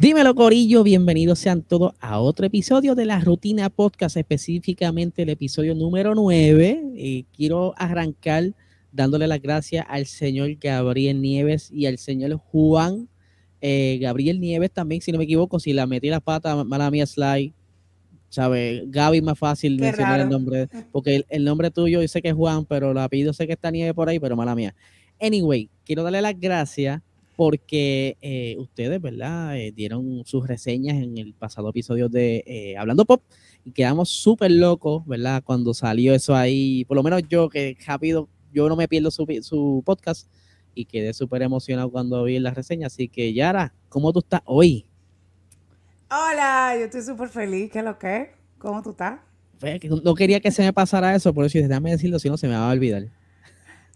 Dímelo, Corillo, bienvenidos sean todos a otro episodio de la Rutina Podcast, específicamente el episodio número 9. Y quiero arrancar dándole las gracias al señor Gabriel Nieves y al señor Juan eh, Gabriel Nieves también, si no me equivoco, si la metí la pata, mala mía, Sly, ¿sabes? Gaby más fácil mencionar el nombre, porque el, nombre tuyo yo sé que es Juan, pero el apellido sé que está Nieves por ahí, pero mala mía. Anyway, quiero darle las gracias porque eh, ustedes, ¿verdad? Eh, dieron sus reseñas en el pasado episodio de eh, Hablando Pop y quedamos súper locos, ¿verdad? Cuando salió eso ahí, por lo menos yo que rápido, yo no me pierdo su, su podcast y quedé súper emocionado cuando vi la reseña. Así que Yara, ¿cómo tú estás hoy? Hola, yo estoy súper feliz, ¿qué es lo que? ¿Cómo tú estás? No quería que se me pasara eso, por eso déjame decirlo, si no se me va a olvidar.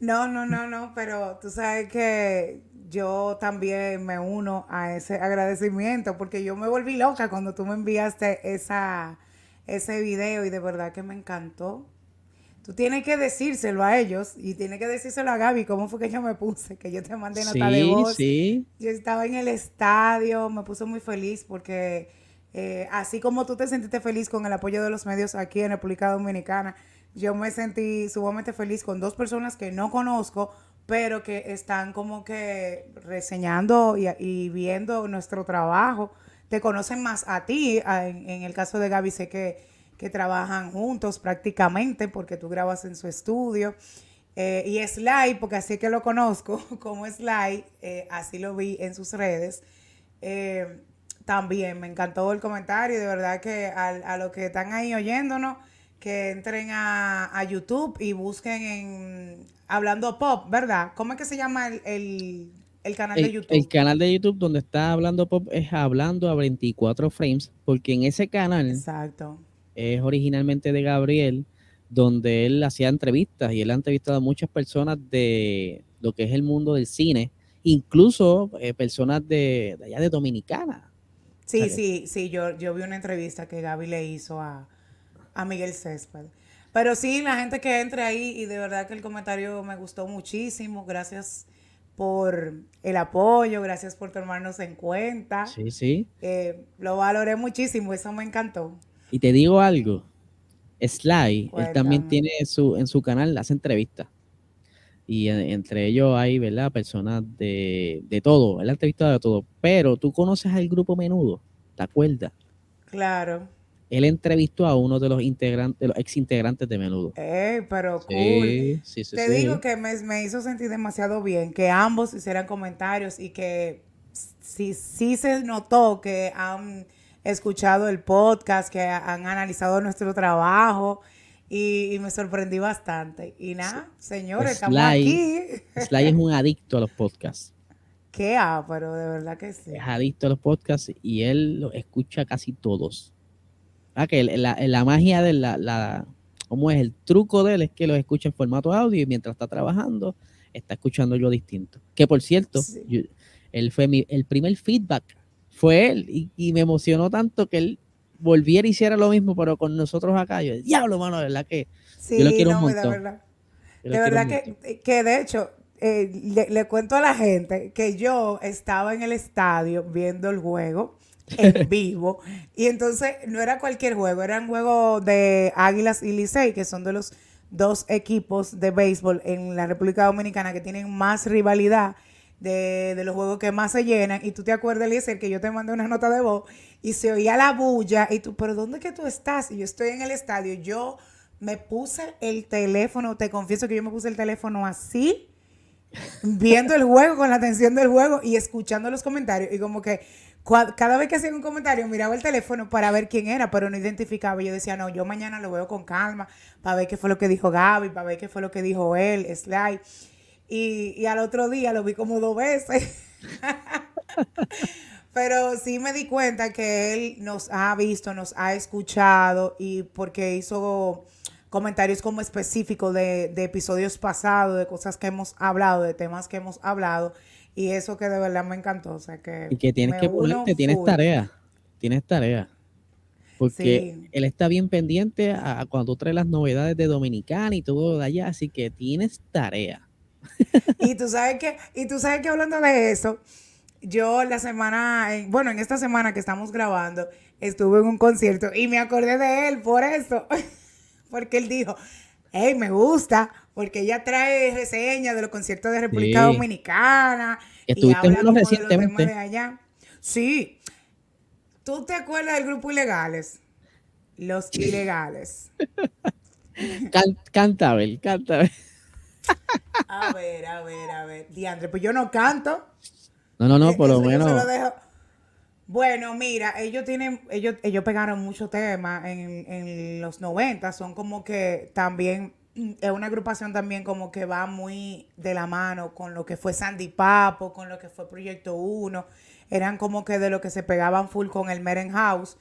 No, no, no, no, pero tú sabes que yo también me uno a ese agradecimiento porque yo me volví loca cuando tú me enviaste esa, ese video y de verdad que me encantó. Tú tienes que decírselo a ellos y tienes que decírselo a Gaby cómo fue que yo me puse, que yo te mandé nota de voz. Sí. Yo estaba en el estadio, me puse muy feliz porque eh, así como tú te sentiste feliz con el apoyo de los medios aquí en República Dominicana, yo me sentí sumamente feliz con dos personas que no conozco, pero que están como que reseñando y, viendo nuestro trabajo. Te conocen más a ti, en, el caso de Gaby sé que, que, trabajan juntos prácticamente porque tú grabas en su estudio. Eh, y Sly, porque así que lo conozco como Sly, eh, así lo vi en sus redes. Eh, también me encantó el comentario, de verdad que a, a los que están ahí oyéndonos, que entren a, YouTube y busquen en Hablando Pop, ¿verdad? ¿Cómo es que se llama el, canal de YouTube? El canal de YouTube donde está Hablando Pop es Hablando a 24 frames, porque en ese canal Exacto. es originalmente de Gabriel, donde él hacía entrevistas y él ha entrevistado a muchas personas de lo que es el mundo del cine, incluso eh, personas de, allá de Dominicana. Sí, sí, sí, yo, yo vi una entrevista que Gaby le hizo a a Miguel Césped. Pero sí, la gente que entre ahí y de verdad que el comentario me gustó muchísimo. Gracias por el apoyo, gracias por tomarnos en cuenta. Sí, sí. Eh, lo valoré muchísimo, eso me encantó. Y te digo algo, Sly, él también tiene su, en su canal, hace entrevistas. Y entre ellos hay, ¿verdad? Personas de, de todo, él ha entrevistado de todo. Pero tú conoces al grupo Menudo, ¿te acuerdas? Claro él entrevistó a uno de los integrantes, los ex integrantes de Menudo. Eh, pero cool. Sí, sí, Te digo que me, hizo sentir demasiado bien que ambos hicieran comentarios y que sí, sí se notó que han escuchado el podcast, que han analizado nuestro trabajo y, me sorprendí bastante. Y nada, señores, estamos aquí. Sly es un adicto a los podcasts. Qué ah, pero de verdad que sí. Es adicto a los podcasts y él los escucha casi todos. Ah, que la, magia de la, la, ¿cómo es? El truco de él es que los escucha en formato audio y mientras está trabajando, está escuchando yo distinto. Que por cierto, él fue mi, el primer feedback, fue él, y, me emocionó tanto que él volviera y hiciera lo mismo, pero con nosotros acá. Yo, diablo, mano, de verdad que yo lo quiero un montón. De verdad, de, verdad que, que, de hecho, eh, le, le, cuento a la gente que yo estaba en el estadio viendo el juego en vivo. Y entonces no era cualquier juego, era un juego de Águilas y Licey, que son de los dos equipos de béisbol en la República Dominicana que tienen más rivalidad de, los juegos que más se llenan. Y tú te acuerdas, Eliezer, que yo te mandé una nota de voz y se oía la bulla. Y tú, ¿pero dónde que tú estás? Y yo estoy en el estadio. Yo me puse el teléfono, te confieso que yo me puse el teléfono así viendo el juego con la atención del juego y escuchando los comentarios y como que cada vez que hacía un comentario miraba el teléfono para ver quién era, pero no identificaba. Yo decía, no, yo mañana lo veo con calma para ver qué fue lo que dijo Gaby, para ver qué fue lo que dijo él, Sly. Y, y al otro día lo vi como dos veces. pero sí me di cuenta que él nos ha visto, nos ha escuchado y porque hizo comentarios como específicos de, de episodios pasados, de cosas que hemos hablado, de temas que hemos hablado. Y eso que de verdad me encantó. O sea que. Y que tienes que ponerte, tienes tarea. Tienes tarea. Porque él está bien pendiente a, cuando trae las novedades de Dominicana y todo de allá, así que tienes tarea. Y tú sabes que, y tú sabes que hablando de eso, yo la semana, bueno, en esta semana que estamos grabando, estuve en un concierto y me acordé de él por eso. porque él dijo, hey, me gusta, porque ella trae reseñas de los conciertos de República Dominicana. y habla recientemente. De, allá. Sí. ¿Tú te acuerdas del grupo Ilegales? Los Ilegales. canta, Abel, canta. a ver, a ver, a ver. Diandre, pues yo no canto. No, no, no, eh, por lo menos. Bueno, mira, ellos tienen, ellos, ellos pegaron muchos temas en, en los 90, son como que también es una agrupación también como que va muy de la mano con lo que fue Sandy Papo, con lo que fue Proyecto 1. Eran como que de lo que se pegaban full con el Meren House.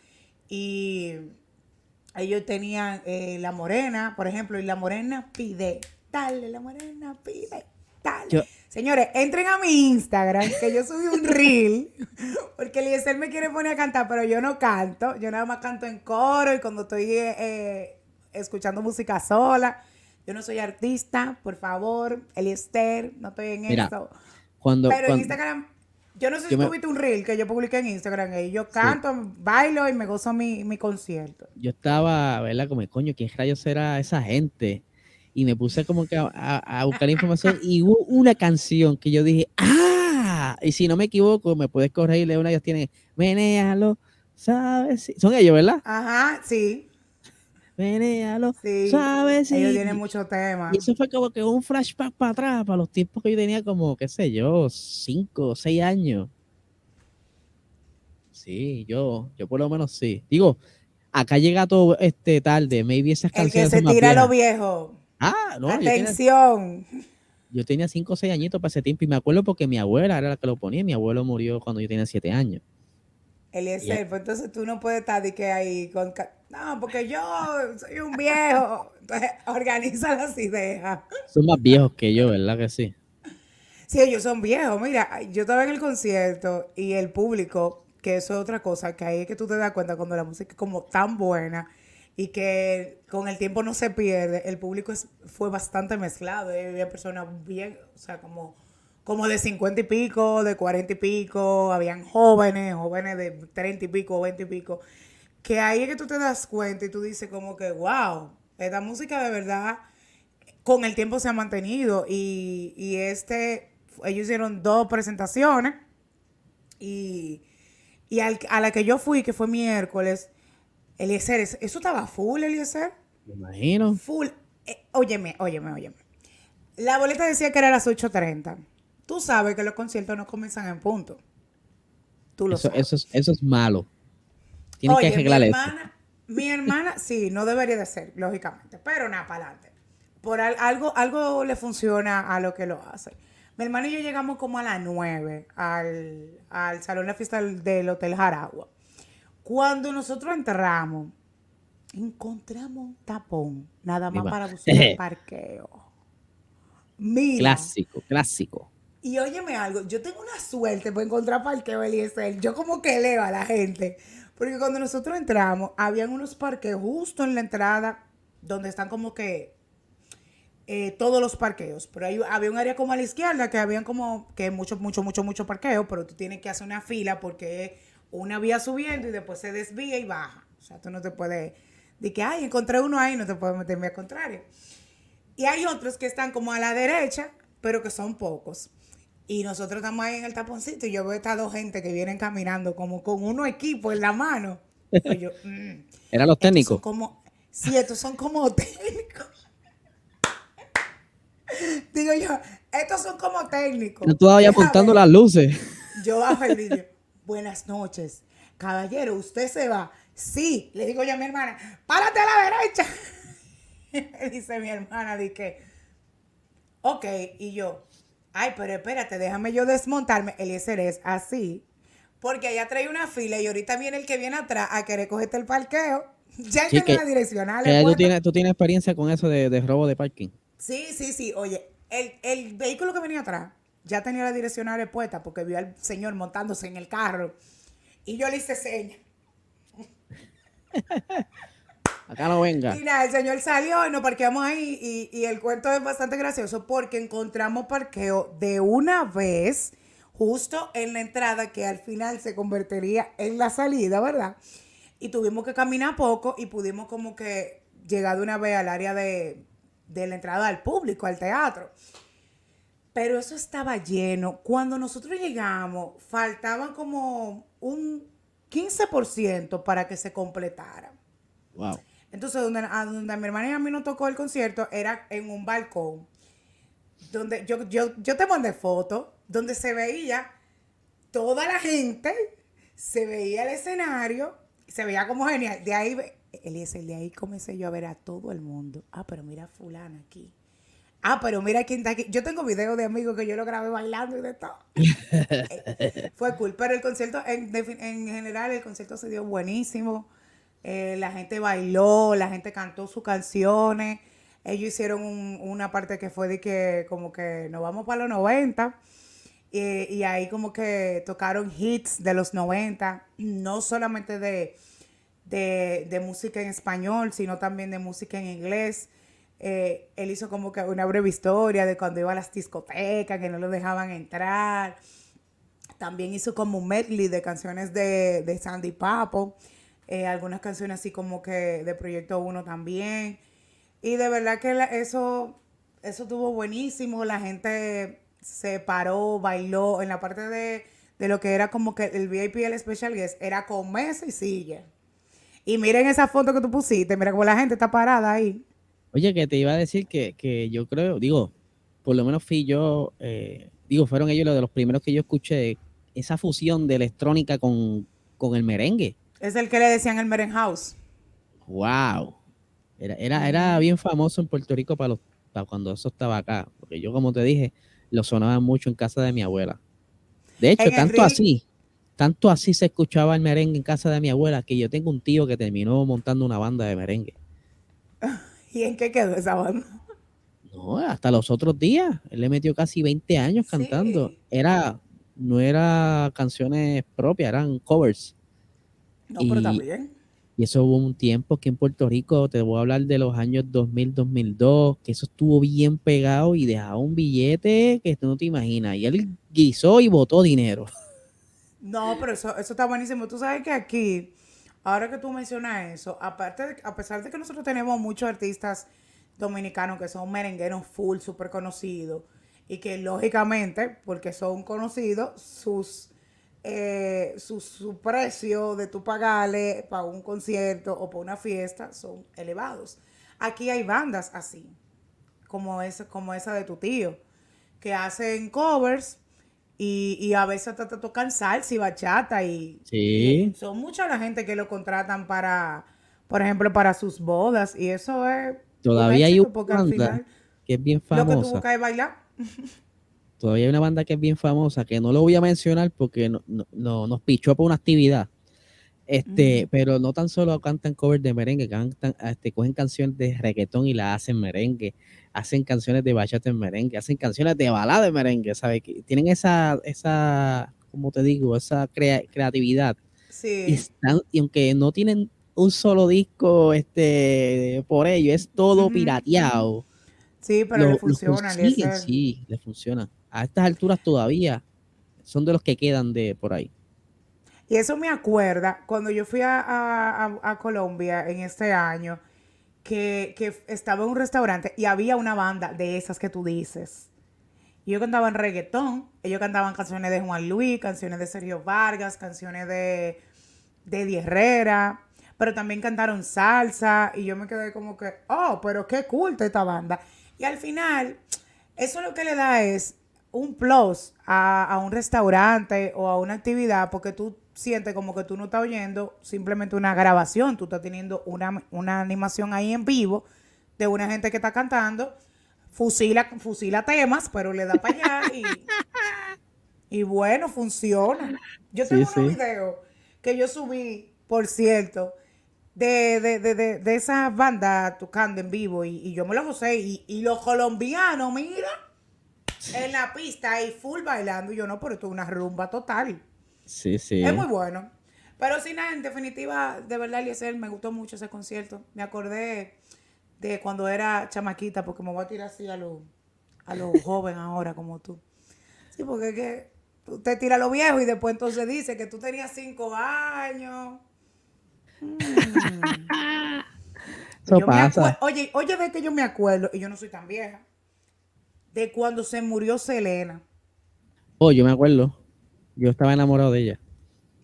Y ellos tenían eh, La Morena, por ejemplo, y La Morena pide, dale, La Morena pide, dale. Señores, entren a mi Instagram, que yo subí un reel, porque Eliezer me quiere poner a cantar, pero yo no canto. Yo nada más canto en coro y cuando estoy eh, escuchando música sola. Yo no soy artista, por favor, Eliezer, no estoy en eso. Cuando, pero en Instagram, yo no sé si tuviste un reel que yo publiqué en Instagram y yo canto, bailo y me gozo mi, mi concierto. Yo estaba, ¿verdad? Como, coño, ¿quién rayos será esa gente? Y me puse como que a, buscar información y hubo una canción que yo dije, ¡ah! Y si no me equivoco, me puedes corregirle una, ellos tienen, menéalo, ¿sabes? Son ellos, ¿verdad? Ajá, sí. Menéalo, sí. ¿sabes? Ellos tienen muchos temas. Y eso fue como que un flashback para atrás, para los tiempos que yo tenía como, qué sé yo, cinco o seis años. Sí, yo, yo por lo menos sí. Digo, acá llega todo este tarde, maybe esas canciones. El que se tira lo viejo. Ah, no. Atención. Yo tenía, cinco o seis añitos para ese tiempo y me acuerdo porque mi abuela era la que lo ponía. Mi abuelo murió cuando yo tenía siete años. Eliezer, pues entonces tú no puedes estar de que ahí con... No, porque yo soy un viejo. Entonces, organiza las ideas. Son más viejos que yo, ¿verdad que sí? Sí, ellos son viejos. Mira, yo estaba en el concierto y el público, que eso es otra cosa, que ahí es que tú te das cuenta cuando la música es como tan buena y que con el tiempo no se pierde. El público fue bastante mezclado. Había personas bien, o sea, como, como de 50 y pico, de 40 y pico, habían jóvenes, jóvenes de 30 y pico, 20 y pico. Que ahí es que tú te das cuenta y tú dices como que, wow, esta música de verdad con el tiempo se ha mantenido. Y, y este, ellos hicieron dos presentaciones y, y a la que yo fui, que fue miércoles, Eliezer, ¿eso estaba full, Eliezer? Me imagino. Full. Eh, óyeme, óyeme, óyeme. La boleta decía que era a las 8.30. Tú sabes que los conciertos no comienzan en punto. Tú lo sabes. Eso es, eso es malo. Tiene que arreglar mi hermana, Mi hermana, sí, no debería de ser, lógicamente. Pero nada, para adelante. Por algo, algo le funciona a lo que lo hace. Mi hermana y yo llegamos como a las 9 al, al salón de fiesta del Hotel Jaragua. Cuando nosotros entramos, encontramos un tapón, nada más para buscar el parqueo. Mira. Clásico, clásico. Y óyeme algo, yo tengo una suerte por encontrar parqueo Eliezer. Yo como que leo a la gente. Porque cuando nosotros entramos, habían unos parqueos justo en la entrada donde están como que eh, todos los parqueos. Pero ahí había un área como a la izquierda que habían como que mucho, mucho, mucho, mucho parqueo, pero tú tienes que hacer una fila porque una vía subiendo y después se desvía y baja. O sea, tú no te puedes, de que, ay, encontré uno ahí, no te puedes meterme al contrario. Y hay otros que están como a la derecha, pero que son pocos. Y nosotros estamos ahí en el taponcito y yo veo estas dos gente que vienen caminando como con uno equipo en la mano. Mm, ¿Eran los técnicos? Como, sí, estos son como técnicos. Digo yo, estos son como técnicos. Yo todavía apuntando las luces. Yo bajo el vídeo buenas noches. Caballero, ¿usted se va? Sí, le digo yo a mi hermana, párate a la derecha. Dice mi hermana, que ok, y yo, ay, pero espérate, déjame yo desmontarme. Eliezer es así, porque allá trae una fila y ahorita viene el que viene atrás a querer cogerte el parqueo. Ya sí, la direccional. tú, tienes, tú tienes experiencia con eso de, de robo de parking. Sí, sí, sí. Oye, el, el vehículo que venía atrás ya tenía la direccional puesta porque vio al señor montándose en el carro. Y yo le hice seña. Acá no venga. Y nada, el señor salió y nos parqueamos ahí. Y, el cuento es bastante gracioso porque encontramos parqueo de una vez justo en la entrada que al final se convertiría en la salida, ¿verdad? Y tuvimos que caminar poco y pudimos como que llegar de una vez al área de, de la entrada al público, al teatro. Pero eso estaba lleno. Cuando nosotros llegamos, faltaban como un 15% para que se completara. Wow. Entonces, donde, a donde mi hermana y a mí nos tocó el concierto era en un balcón. Donde yo, yo, yo te mandé fotos, donde se veía toda la gente, se veía el escenario, se veía como genial. De ahí, Eliezer, de ahí comencé yo a ver a todo el mundo. Ah, pero mira fulana aquí. Ah, pero mira quién está aquí. Yo tengo videos de amigos que yo lo grabé bailando y de todo. Fue cool. Pero el concierto, en, en general, el concierto se dio buenísimo. Eh, la gente bailó, la gente cantó sus canciones. Ellos hicieron una parte que fue de que como que nos vamos para los 90. y ahí como que tocaron hits de los 90, no solamente de, de, música en español, sino también de música en inglés. Eh, él hizo como que una breve historia de cuando iba a las discotecas, que no lo dejaban entrar. También hizo como un medley de canciones de, de Sandy Papo. Eh, algunas canciones así como que de Proyecto 1 también. Y de verdad que eso, eso estuvo buenísimo. La gente se paró, bailó. En la parte de, lo que era como que el VIP, el Special Guest, era con mesa y silla. Y miren esa foto que tú pusiste, mira cómo la gente está parada ahí. Oye, que te iba a decir que, yo creo, digo, por lo menos fui yo, eh, digo, fueron ellos los de los primeros que yo escuché, esa fusión de electrónica con, con el merengue. Es el que le decían el Meren House. Wow. Era, era, era bien famoso en Puerto Rico para, los, cuando eso estaba acá. Porque yo, como te dije, lo sonaba mucho en casa de mi abuela. De hecho, tanto así, tanto así se escuchaba el merengue en casa de mi abuela que yo tengo un tío que terminó montando una banda de merengue. ¿Y en qué quedó esa banda? No, hasta los otros días. Él le metió casi 20 años cantando. Era, no era canciones propias, eran covers. No, y, pero también. Y eso hubo un tiempo que en Puerto Rico, te voy a hablar de los años 2000, 2002, que eso estuvo bien pegado y dejaba un billete que tú no te imaginas. Y él guisó y botó dinero. No, pero eso, eso está buenísimo. Tú sabes que aquí, ahora que tú mencionas eso, aparte de, a pesar de que nosotros tenemos muchos artistas dominicanos que son merengueros full, súper conocidos, y que lógicamente, porque son conocidos, sus eh, su, precio de tu pagarle para un concierto o para una fiesta son elevados. Aquí hay bandas así, como esa, como esa de tu tío, que hacen covers y, a veces te, tocan salsa y bachata y, son mucha la gente que lo contratan para, por ejemplo, para sus bodas y eso es... Todavía hay una banda que es bien famosa. Lo que tú bailar. Todavía hay una banda que es bien famosa, que no lo voy a mencionar porque no, nos pichó por una actividad. Este, pero no tan solo cantan covers de merengue, cantan, este, cogen canciones de reggaetón y la hacen merengue, hacen canciones de bachata en merengue, hacen canciones de balada de merengue, ¿sabes? Tienen esa, esa, como te digo, esa creatividad. Sí. Y, están, y aunque no tienen un solo disco este, por ello, es todo pirateado. Sí, pero le funciona. sí, le funciona a estas alturas todavía son de los que quedan de por ahí. Y eso me acuerda cuando yo fui a, Colombia en este año, que, estaba en un restaurante y había una banda de esas que tú dices. Y yo cantaba en reggaetón, ellos cantaban canciones de Juan Luis, canciones de Sergio Vargas, canciones de, de Herrera, pero también cantaron salsa y yo me quedé como que, oh, pero qué culto esta banda. Y al final, eso lo que le da es un plus a, un restaurante o a una actividad porque tú sientes como que tú no estás oyendo simplemente una grabación, tú estás teniendo una, una animación ahí en vivo de una gente que está cantando, fusila, fusila temas, pero le da para allá y, y bueno, funciona. Yo tengo un video que yo subí, por cierto, de, de, de, de, esa banda tocando en vivo y, yo me lo gocé y, y los colombianos, mira en la pista y full bailando. Y yo no, pero esto es una rumba total. Sí, sí. Es muy bueno. Pero sí, nada, en definitiva, de verdad, Eliezer, me gustó mucho ese concierto. Me acordé de cuando era chamaquita, porque me voy a tirar así a los a los jóvenes ahora, como tú. Sí, porque es que usted tira lo viejo y después entonces dice que tú tenías cinco años. Mm. Eso Yo pasa. Oye, oye, de que yo me acuerdo, y yo no soy tan vieja, de cuando se murió Selena. Oh, yo me acuerdo. Yo estaba enamorado de ella.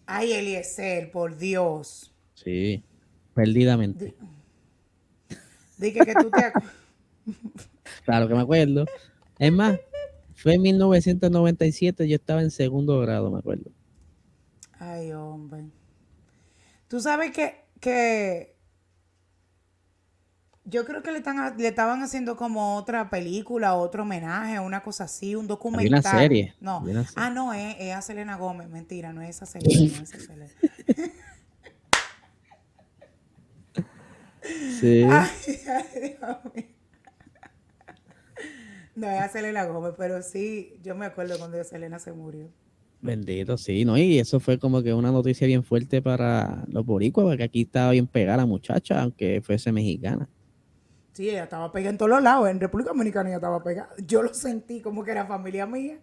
Ay, Eliezer, por Dios. Sí, perdidamente. Dije que tú te acu- Claro que me acuerdo. Es más, fue en 1997, yo estaba en segundo grado, me acuerdo. Ay, hombre. Tú sabes que, que yo creo que le, están, le estaban haciendo como otra película, otro homenaje, una cosa así, un documental. serie, No. una serie. Ah, no, es, es a Selena Gómez. Mentira, no es a Selena. no es a Selena. Sí. Ay, ay, Dios mío. No, es a Selena Gómez, pero sí, yo me acuerdo cuando Selena se murió. Bendito, sí, ¿no? Y eso fue como que una noticia bien fuerte para los boricuas, porque aquí estaba bien pegada la muchacha, aunque fuese mexicana. Sí, ella estaba pegada en todos los lados. En República Dominicana ella estaba pegada. Yo lo sentí como que era familia mía.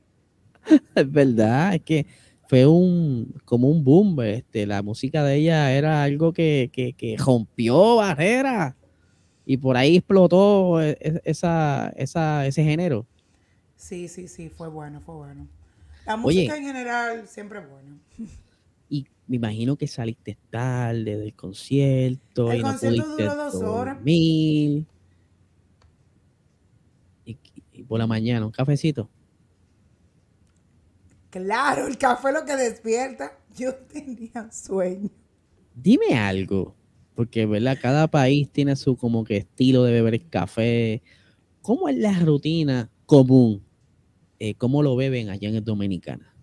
Es verdad, es que fue un como un boom, este, la música de ella era algo que, que, que rompió barreras y por ahí explotó e- e- esa, esa, ese género. Sí, sí, sí, fue bueno, fue bueno. La Oye. música en general siempre es buena. Y me imagino que saliste tarde del concierto El y no concierto pudiste duró dos horas. dormir. Y, y por la mañana, un cafecito. Claro, el café es lo que despierta. Yo tenía sueño. Dime algo, porque verdad, cada país tiene su como que estilo de beber el café. ¿Cómo es la rutina común? Eh, ¿Cómo lo beben allá en Dominicana?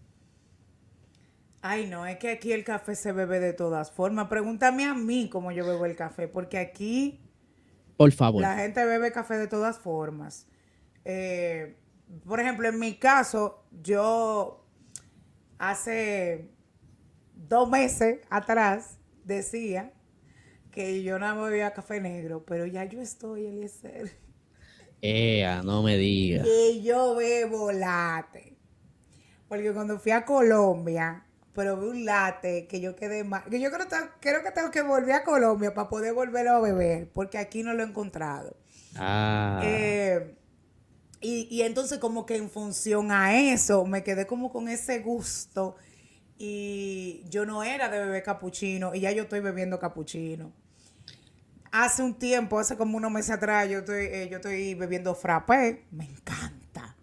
Ay, no, es que aquí el café se bebe de todas formas. Pregúntame a mí cómo yo bebo el café, porque aquí Por favor. La gente bebe café de todas formas. Eh, por ejemplo, en mi caso, yo hace dos meses atrás decía que yo no bebía café negro, pero ya yo estoy, Eliezer, Ea, no me digas. que yo bebo latte. Porque cuando fui a Colombia, probé un latte que yo quedé mal. Que yo creo, que- creo que tengo que volver a Colombia para poder volverlo a beber, porque aquí no lo he encontrado. Ah, Eh, y, y entonces como que en función a eso me quedé como con ese gusto y yo no era de beber capuchino y ya yo estoy bebiendo capuchino. Hace un tiempo, hace como unos meses atrás, yo estoy, eh, yo estoy bebiendo frappé, me encanta.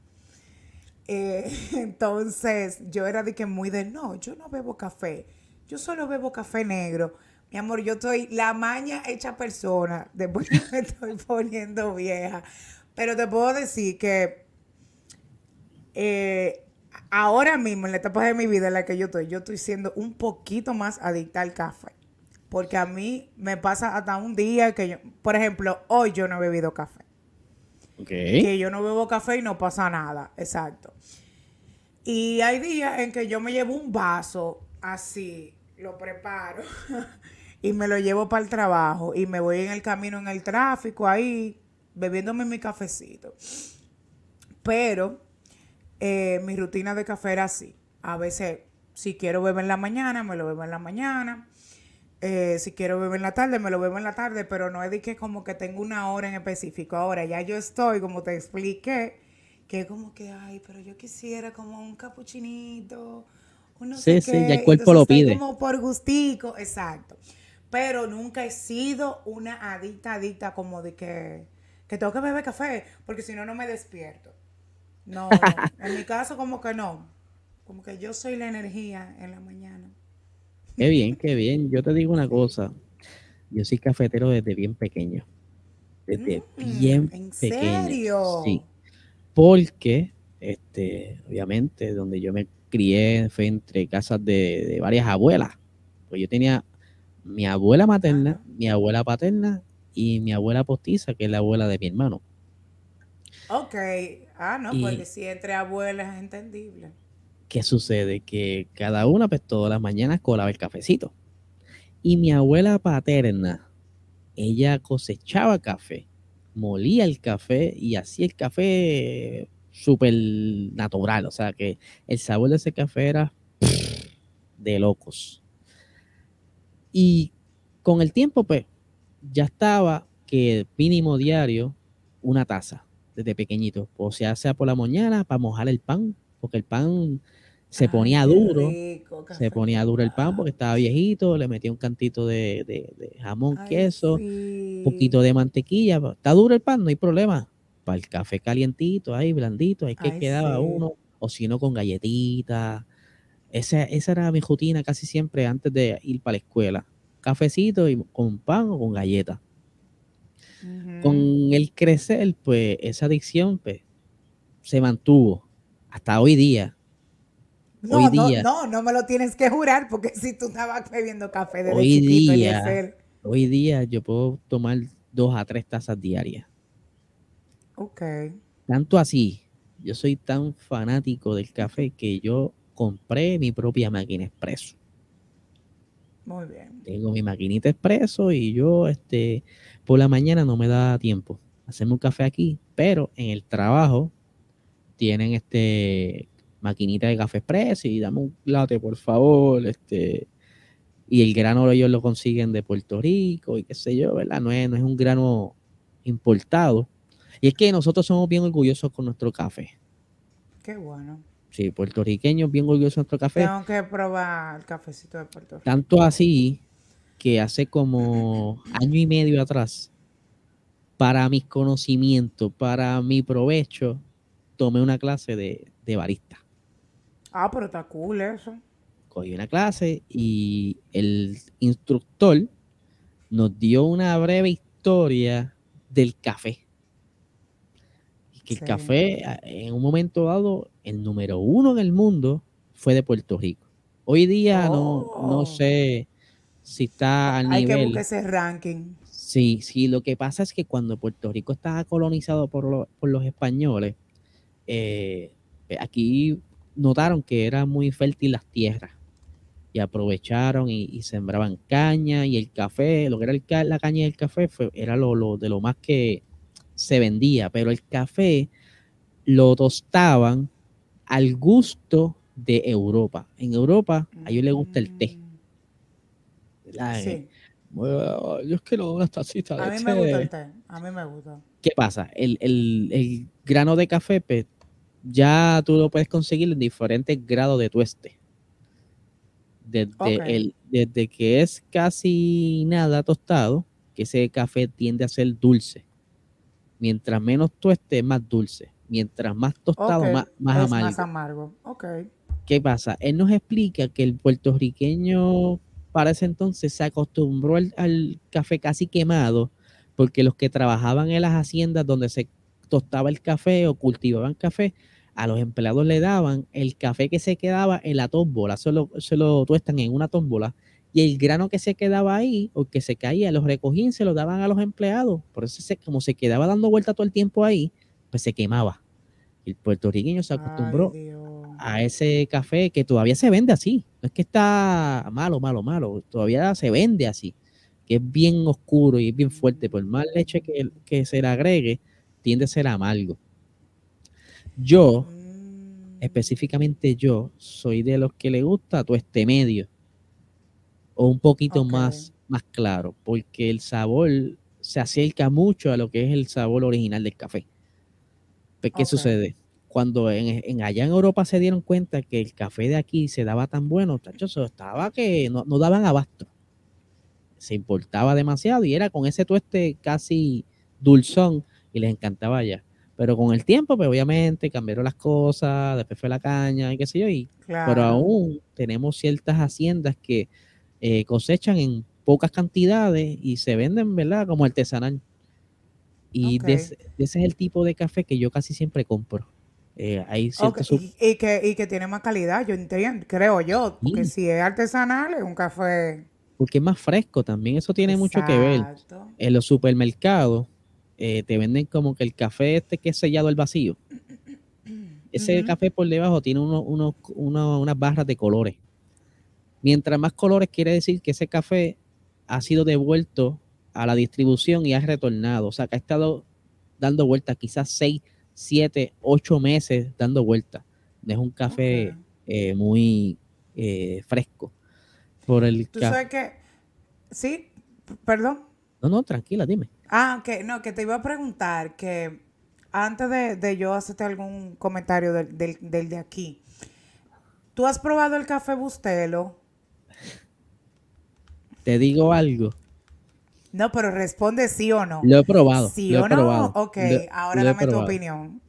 Eh, entonces yo era de que muy de no, yo no bebo café, yo solo bebo café negro. Mi amor, yo estoy la maña hecha persona, después me estoy poniendo vieja. Pero te puedo decir que eh, ahora mismo, en la etapa de mi vida en la que yo estoy, yo estoy siendo un poquito más adicta al café. Porque a mí me pasa hasta un día que yo, por ejemplo, hoy yo no he bebido café ok. que yo no bebo café y no pasa nada, exacto. Y hay días en que yo me llevo un vaso así, lo preparo y me lo llevo para el trabajo y me voy en el camino en el tráfico ahí bebiéndome mi cafecito. Pero eh, mi rutina de café era así. A veces, si quiero beber en la mañana, me lo bebo en la mañana. Eh, si quiero beber en la tarde, me lo bebo en la tarde, pero no es de que como que tengo una hora en específico. Ahora ya yo estoy, como te expliqué, que como que, ay, pero yo quisiera como un capuchinito, un no Sí, sé sí, qué. ya el cuerpo lo Entonces, estoy pide. Como por gustico, exacto. Pero nunca he sido una adicta, adicta como de que, que tengo que beber café, porque si no, no me despierto. No, en mi caso como que no. Como que yo soy la energía en la mañana. Qué bien, qué bien. Yo te digo una cosa. Yo soy cafetero desde bien pequeño. Desde Mm, bien ¿en pequeño. serio? Sí. Porque, este, obviamente, donde yo me crié fue entre casas de, de varias abuelas. Pues yo tenía mi abuela materna, Ajá. mi abuela paterna y mi abuela postiza, que es la abuela de mi hermano. Ok. Ah, no, Y- porque si entre abuelas es entendible. ¿Qué sucede? Que cada una, pues todas las mañanas colaba el cafecito. Y mi abuela paterna, ella cosechaba café, molía el café y hacía el café súper natural. O sea que el sabor de ese café era de locos. Y con el tiempo, pues, ya estaba que mínimo diario una taza desde pequeñito. O sea, sea por la mañana para mojar el pan, porque el pan se ponía duro. se ponía duro el pan porque estaba viejito, le metía un cantito de, jamón, queso, un poquito de mantequilla. Está duro el pan, no hay problema. Para el café calientito, ahí blandito, ahí que quedaba uno, o si no con galletitas. Esa, esa era mi rutina casi siempre antes de ir para la escuela. Cafecito y con pan o con galleta. Con el crecer, pues esa adicción pues, se mantuvo hasta hoy día no, hoy día, no, no, me lo tienes que jurar porque si tú estabas bebiendo café desde hoy chiquito, día, Hoy día yo puedo tomar dos a tres tazas diarias. Ok. Tanto así, yo soy tan fanático del café que yo compré mi propia máquina expreso. Muy bien. Tengo mi maquinita expreso y yo, este, por la mañana no me da tiempo hacerme un café aquí, pero en el trabajo tienen este maquinita de café expreso y dame un latte, por favor, este, y el grano ellos lo consiguen de Puerto Rico y qué sé yo, ¿verdad? No es, no es un grano importado. Y es que nosotros somos bien orgullosos con nuestro café. Qué bueno. Sí, puertorriqueños bien orgullosos de nuestro café. Tengo que probar el cafecito de Puerto Rico. Tanto así que hace como año y medio atrás, para mis conocimientos, para mi provecho, tomé una clase de, de barista. Ah, pero está cool eso. Cogí una clase y el instructor nos dio una breve historia del café. Que el café, en un momento dado, el número uno en el mundo fue de Puerto Rico. Hoy día no, no oh. sé si está al nivel. Hay que buscar ese ranking. Sí, sí, lo que pasa es que cuando Puerto Rico estaba colonizado por, por los españoles, eh, aquí notaron que era muy fértil las tierras y aprovecharon y, sembraban caña y el café, lo que era la caña y el café fue, era lo, de lo más que se vendía, pero el café lo tostaban al gusto de Europa. En Europa a ellos les gusta el té. Sí. yo es que no una tacita A mí me gusta el té, a mí me gusta. ¿Qué pasa? El, el grano de café pues, ya tú lo puedes conseguir en diferentes grados de tueste. Desde, el, desde que es casi nada tostado, que ese café tiende a ser dulce. Mientras menos tueste, más dulce. Mientras más tostado, más, más amargo. Más amargo. ¿Qué pasa? Él nos explica que el puertorriqueño para ese entonces se acostumbró al café casi quemado, porque los que trabajaban en las haciendas donde se tostaba el café o cultivaban café, a los empleados le daban el café que se quedaba en la tómbola, se lo, se lo tuestan en una tómbola, y el grano que se quedaba ahí o que se caía, los recogían, se lo daban a los empleados. Por eso, se, como se quedaba dando vuelta todo el tiempo ahí, pues se quemaba. El puertorriqueño se acostumbró a ese café que todavía se vende así. No es que está malo, malo, malo, todavía se vende así, que es bien oscuro y es bien fuerte. Por más leche que, que se le agregue, tiende a ser amargo. Yo, mm. específicamente yo, soy de los que le gusta todo este medio. O un poquito más, más claro, porque el sabor se acerca mucho a lo que es el sabor original del café. Pues, ¿Qué sucede? Cuando en, allá en Europa se dieron cuenta que el café de aquí se daba tan bueno, estaba que no, no daban abasto. Se importaba demasiado y era con ese tueste casi dulzón y les encantaba allá. Pero con el tiempo, pues obviamente cambiaron las cosas, después fue la caña y qué sé yo, y, pero aún tenemos ciertas haciendas que eh, cosechan en pocas cantidades y se venden, ¿verdad? Como artesanal. Y ese es el tipo de café que yo casi siempre compro. Eh, hay y, que, y que tiene más calidad, yo entiendo, creo yo, porque si es artesanal es un café... Porque es más fresco también, eso tiene mucho que ver. En los supermercados eh, te venden como que el café este que es sellado al vacío. Ese café por debajo tiene uno, unas barras de colores. Mientras más colores quiere decir que ese café ha sido devuelto a la distribución y ha retornado. O sea, que ha estado dando vueltas quizás seis, siete, ocho meses dando vueltas. Es un café eh, muy eh, fresco. Por el ¿Tú sabes que, sí, perdón. No, no, tranquila, dime. Ah, ok, no, que te iba a preguntar que antes de, yo hacerte algún comentario del, del, de aquí, ¿tú has probado el café Bustelo? Te digo algo. No, pero responde sí o no. Lo he probado. Sí o no. Ok, ahora dame tu opinión.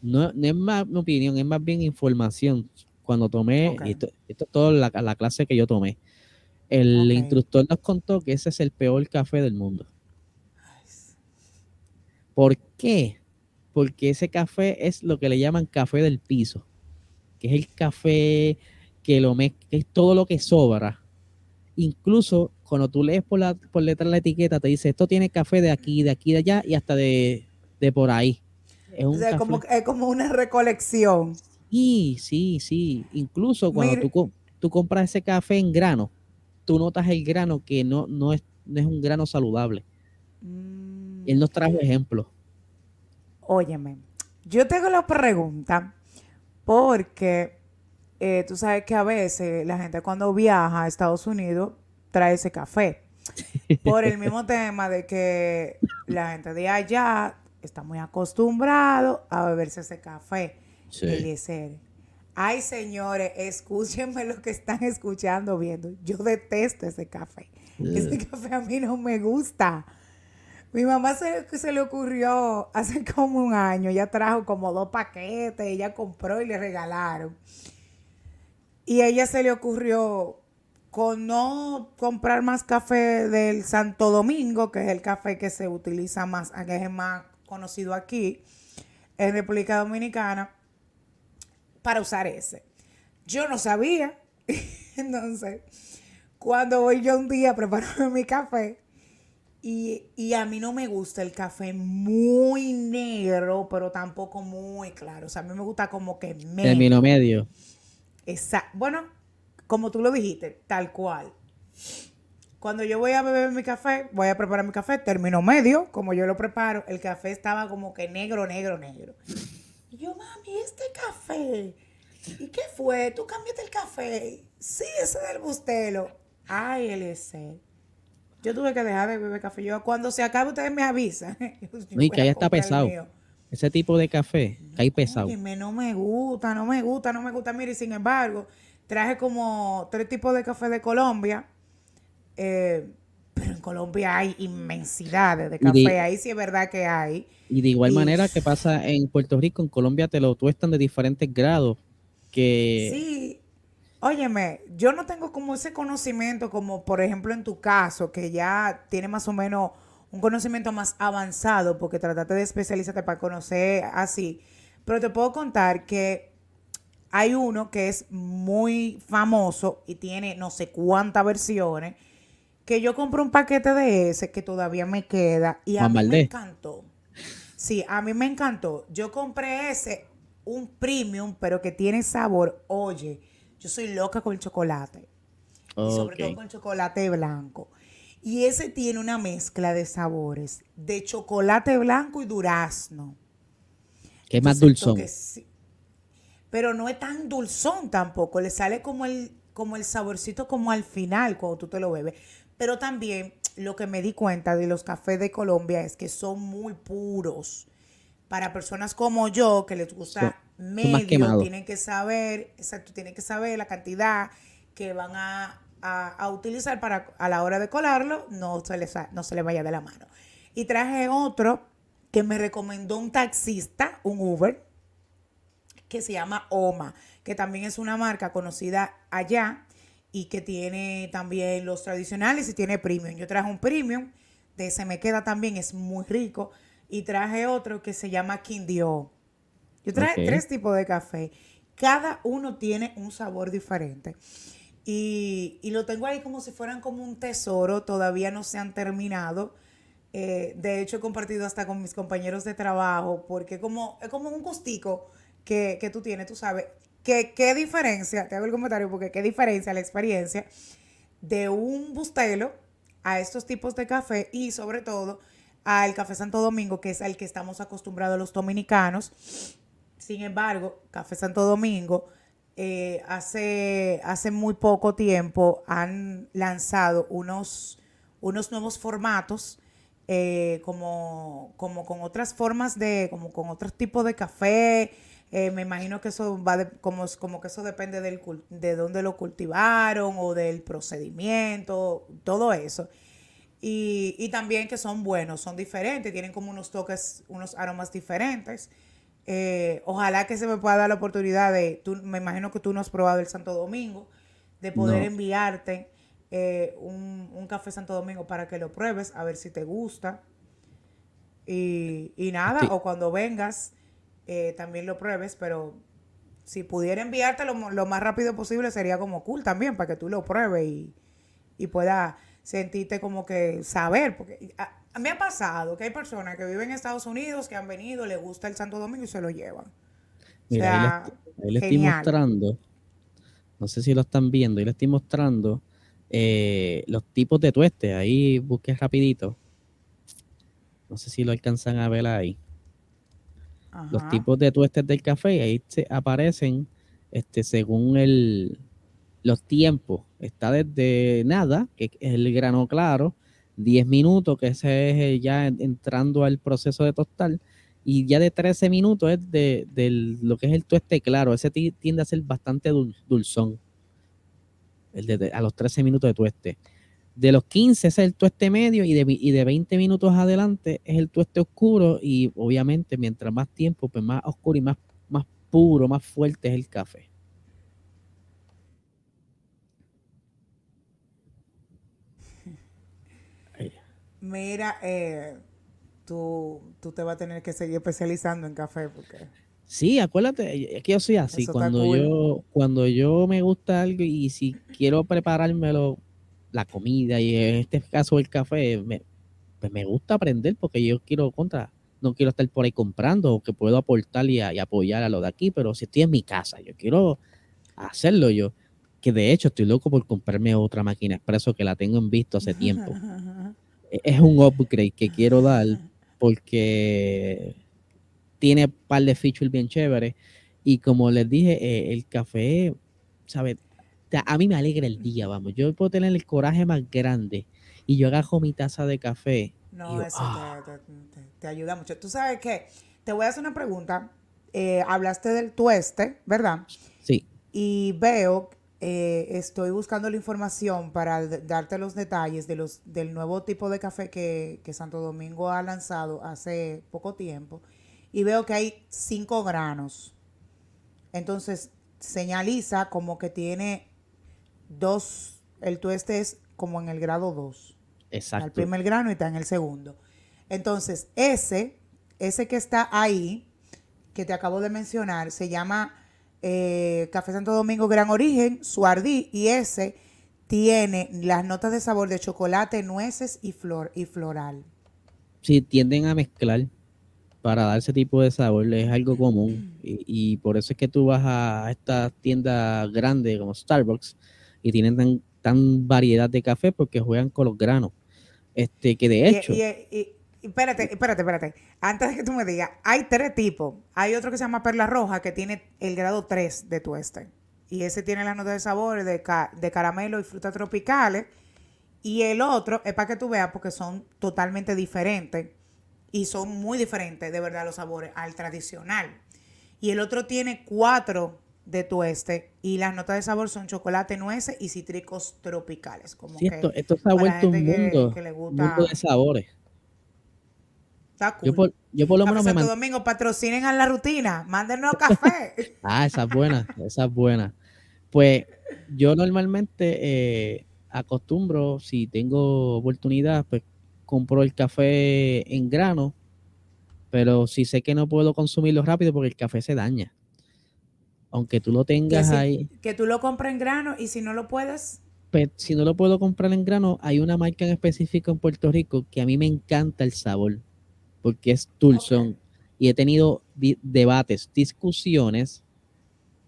No, es más mi opinión, es más bien información. Cuando tomé, esto, esto, es toda la, clase que yo tomé. El instructor nos contó que ese es el peor café del mundo. ¿Por qué? Porque ese café es lo que le llaman café del piso, que es el café que lo que es todo lo que sobra. Incluso cuando tú lees por, la, por letra la etiqueta, te dice, esto tiene café de aquí, de aquí, de allá y hasta de, por ahí. Es, como, es como una recolección. Sí, sí, sí. Incluso cuando tú, tú, compras ese café en grano, tú notas el grano que no, no, es, no es un grano saludable. Mm. Él nos trajo ejemplos. Óyeme, yo tengo la pregunta porque eh, tú sabes que a veces la gente cuando viaja a Estados Unidos trae ese café. Por el mismo tema de que la gente de allá está muy acostumbrado a beberse ese café. Sí. Ay, señores, escúchenme lo que están escuchando, viendo. Yo detesto ese café. Ese café a mí no me gusta. Mi mamá se, se le ocurrió hace como un año, ella trajo como dos paquetes, ella compró y le regalaron. Y a ella se le ocurrió con no comprar más café del Santo Domingo, que es el café que se utiliza más, que es el más conocido aquí, en República Dominicana, para usar ese. Yo no sabía. Entonces, cuando voy yo un día a prepararme mi café, y, a mí no me gusta el café muy negro, pero tampoco muy claro. O sea, a mí me gusta como que medio. Termino medio. Exacto. Bueno, como tú lo dijiste, tal cual. Cuando yo voy a beber mi café, voy a preparar mi café, termino medio, como yo lo preparo, el café estaba como que negro, negro, negro. Y yo, mami, este café. ¿Y qué fue? ¿Tú cambiaste el café? Sí, ese del bustelo. Ay, ese. Yo tuve que dejar de beber café. Yo, cuando se acabe, ustedes me avisan. y que ya está pesado. Ese tipo de café, que hay pesado. no me gusta, no me gusta, no me gusta. Mire, sin embargo, traje como tres tipos de café de Colombia. Eh, pero en Colombia hay inmensidades de café. Ahí sí es verdad que hay. Y de igual manera que pasa en Puerto Rico, en Colombia te lo tuestan de diferentes grados. Que sí, Óyeme, yo no tengo como ese conocimiento como por ejemplo en tu caso, que ya tiene más o menos un conocimiento más avanzado, porque trataste de especializarte para conocer así. Pero te puedo contar que hay uno que es muy famoso y tiene no sé cuántas versiones, que yo compré un paquete de ese que todavía me queda y a mí me encantó. Sí, a mí me encantó. Yo compré ese, un premium, pero que tiene sabor, oye yo soy loca con el chocolate. Y sobre todo con el chocolate blanco. Y ese tiene una mezcla de sabores de chocolate blanco y durazno. Que es más dulzón. Pero no es tan dulzón tampoco. Le sale como el, como el saborcito como al final cuando tú te lo bebes. Pero también lo que me di cuenta de los cafés de Colombia es que son muy puros. Para personas como yo que les gusta medio, tienen que saber, exacto, tienen que saber la cantidad que van a, utilizar para a la hora de colarlo, no se, les, no se les vaya de la mano. Y traje otro que me recomendó un taxista, un Uber, que se llama Oma, que también es una marca conocida allá y que tiene también los tradicionales y tiene premium. Yo traje un premium, de ese me queda también, es muy rico. Y traje otro que se llama Quindio yo traje tres tipos de café. Cada uno tiene un sabor diferente. Y, lo tengo ahí como si fueran como un tesoro. Todavía no se han terminado. Eh, de hecho, he compartido hasta con mis compañeros de trabajo porque como, es como un gustico que, tú tienes, tú sabes. Que, ¿Qué diferencia? Te hago el comentario porque qué diferencia la experiencia de un bustelo a estos tipos de café y sobre todo al Café Santo Domingo, que es al que estamos acostumbrados los dominicanos. Sin embargo, Café Santo Domingo eh, hace, hace muy poco tiempo han lanzado unos, unos nuevos formatos. Eh, como, como con otras formas de, como con otros tipos de café, eh, me imagino que eso va de, como, como que eso depende del, de dónde lo cultivaron o del procedimiento, todo eso. Y, y, también que son buenos, son diferentes, tienen como unos toques, unos aromas diferentes. Eh, ojalá que se me pueda dar la oportunidad de, tú, me imagino que tú no has probado el Santo Domingo, de poder enviarte eh, un, un, café Santo Domingo para que lo pruebes, a ver si te gusta. Y, y nada, o cuando vengas, eh, también lo pruebes, pero si pudiera enviarte lo, más rápido posible sería como cool también, para que tú lo pruebes y, y puedas sentirte como que saber, porque a, mí ha pasado que hay personas que viven en Estados Unidos, que han venido, les gusta el Santo Domingo y se lo llevan. Mira, ahí, les, estoy mostrando, no sé si lo están viendo, y les estoy mostrando eh, los tipos de tueste, ahí busqué rapidito. No sé si lo alcanzan a ver ahí los tipos de tuestes del café, ahí se aparecen este, según el, los tiempos. Está desde nada, que es el grano claro, 10 minutos, que ese es ya entrando al proceso de tostar, y ya de 13 minutos es de, lo que es el tueste claro. Ese tiende a ser bastante dulzón, el de, a los 13 minutos de tueste. De los 15 es el tueste medio y de, y de 20 minutos adelante es el tueste oscuro y obviamente mientras más tiempo, pues más oscuro y más, más puro, más fuerte es el café. Mira, eh, tú, tú, te vas a tener que seguir especializando en café porque... Sí, acuérdate, es que yo soy así. Cuando yo, cuando yo me gusta algo y si quiero preparármelo la comida y en este caso el café, me, pues me gusta aprender porque yo quiero contra, no quiero estar por ahí comprando o que puedo aportar y, apoyar a lo de aquí, pero si estoy en mi casa, yo quiero hacerlo yo. Que de hecho estoy loco por comprarme otra máquina expreso que la tengo en visto hace tiempo. Es un upgrade que quiero dar porque tiene un par de features bien chéveres. Y como les dije, eh, el café, ¿sabes? a mí me alegra el día, vamos. Yo puedo tener el coraje más grande y yo agajo mi taza de café. No, eso ah". te, ayuda mucho. Tú sabes que te voy a hacer una pregunta. Eh, hablaste del tueste, ¿verdad? Sí. Y veo, eh, estoy buscando la información para darte los detalles de los, del nuevo tipo de café que, que Santo Domingo ha lanzado hace poco tiempo. Y veo que hay cinco granos. Entonces, señaliza como que tiene dos, el tueste es como en el grado 2. Exacto. Al primer grano y está en el segundo. Entonces, ese, ese que está ahí, que te acabo de mencionar, se llama eh, Café Santo Domingo Gran Origen, Suardí, y ese tiene las notas de sabor de chocolate, nueces y, flor, y floral. Sí, tienden a mezclar para dar ese tipo de sabor, es algo común. Y, y por eso es que tú vas a estas tiendas grandes como Starbucks y tienen tan, tan variedad de café porque juegan con los granos. Este, que de hecho. Y, espérate, espérate, espérate. Antes de que tú me digas, hay tres tipos. Hay otro que se llama Perla Roja que tiene el grado 3 de tueste. Y ese tiene las notas de sabor de, de caramelo y frutas tropicales. Y el otro es para que tú veas porque son totalmente diferentes. Y son muy diferentes, de verdad, los sabores al tradicional. Y el otro tiene cuatro de tueste y las notas de sabor son chocolate, nueces y cítricos tropicales. Como esto, esto, se ha vuelto un mundo, de sabores. Está cool. Yo por, lo menos me Domingo, patrocinen a la rutina, mándenos café. ah, esa es buena, esa es buena. Pues yo normalmente eh, acostumbro, si tengo oportunidad, pues compro el café en grano, pero si sé que no puedo consumirlo rápido porque el café se daña aunque tú lo tengas ahí. Que tú lo compres en grano y si no lo puedes. Pues, si no lo puedo comprar en grano, hay una marca en específico en Puerto Rico que a mí me encanta el sabor, porque es Tulson. Y he tenido debates, discusiones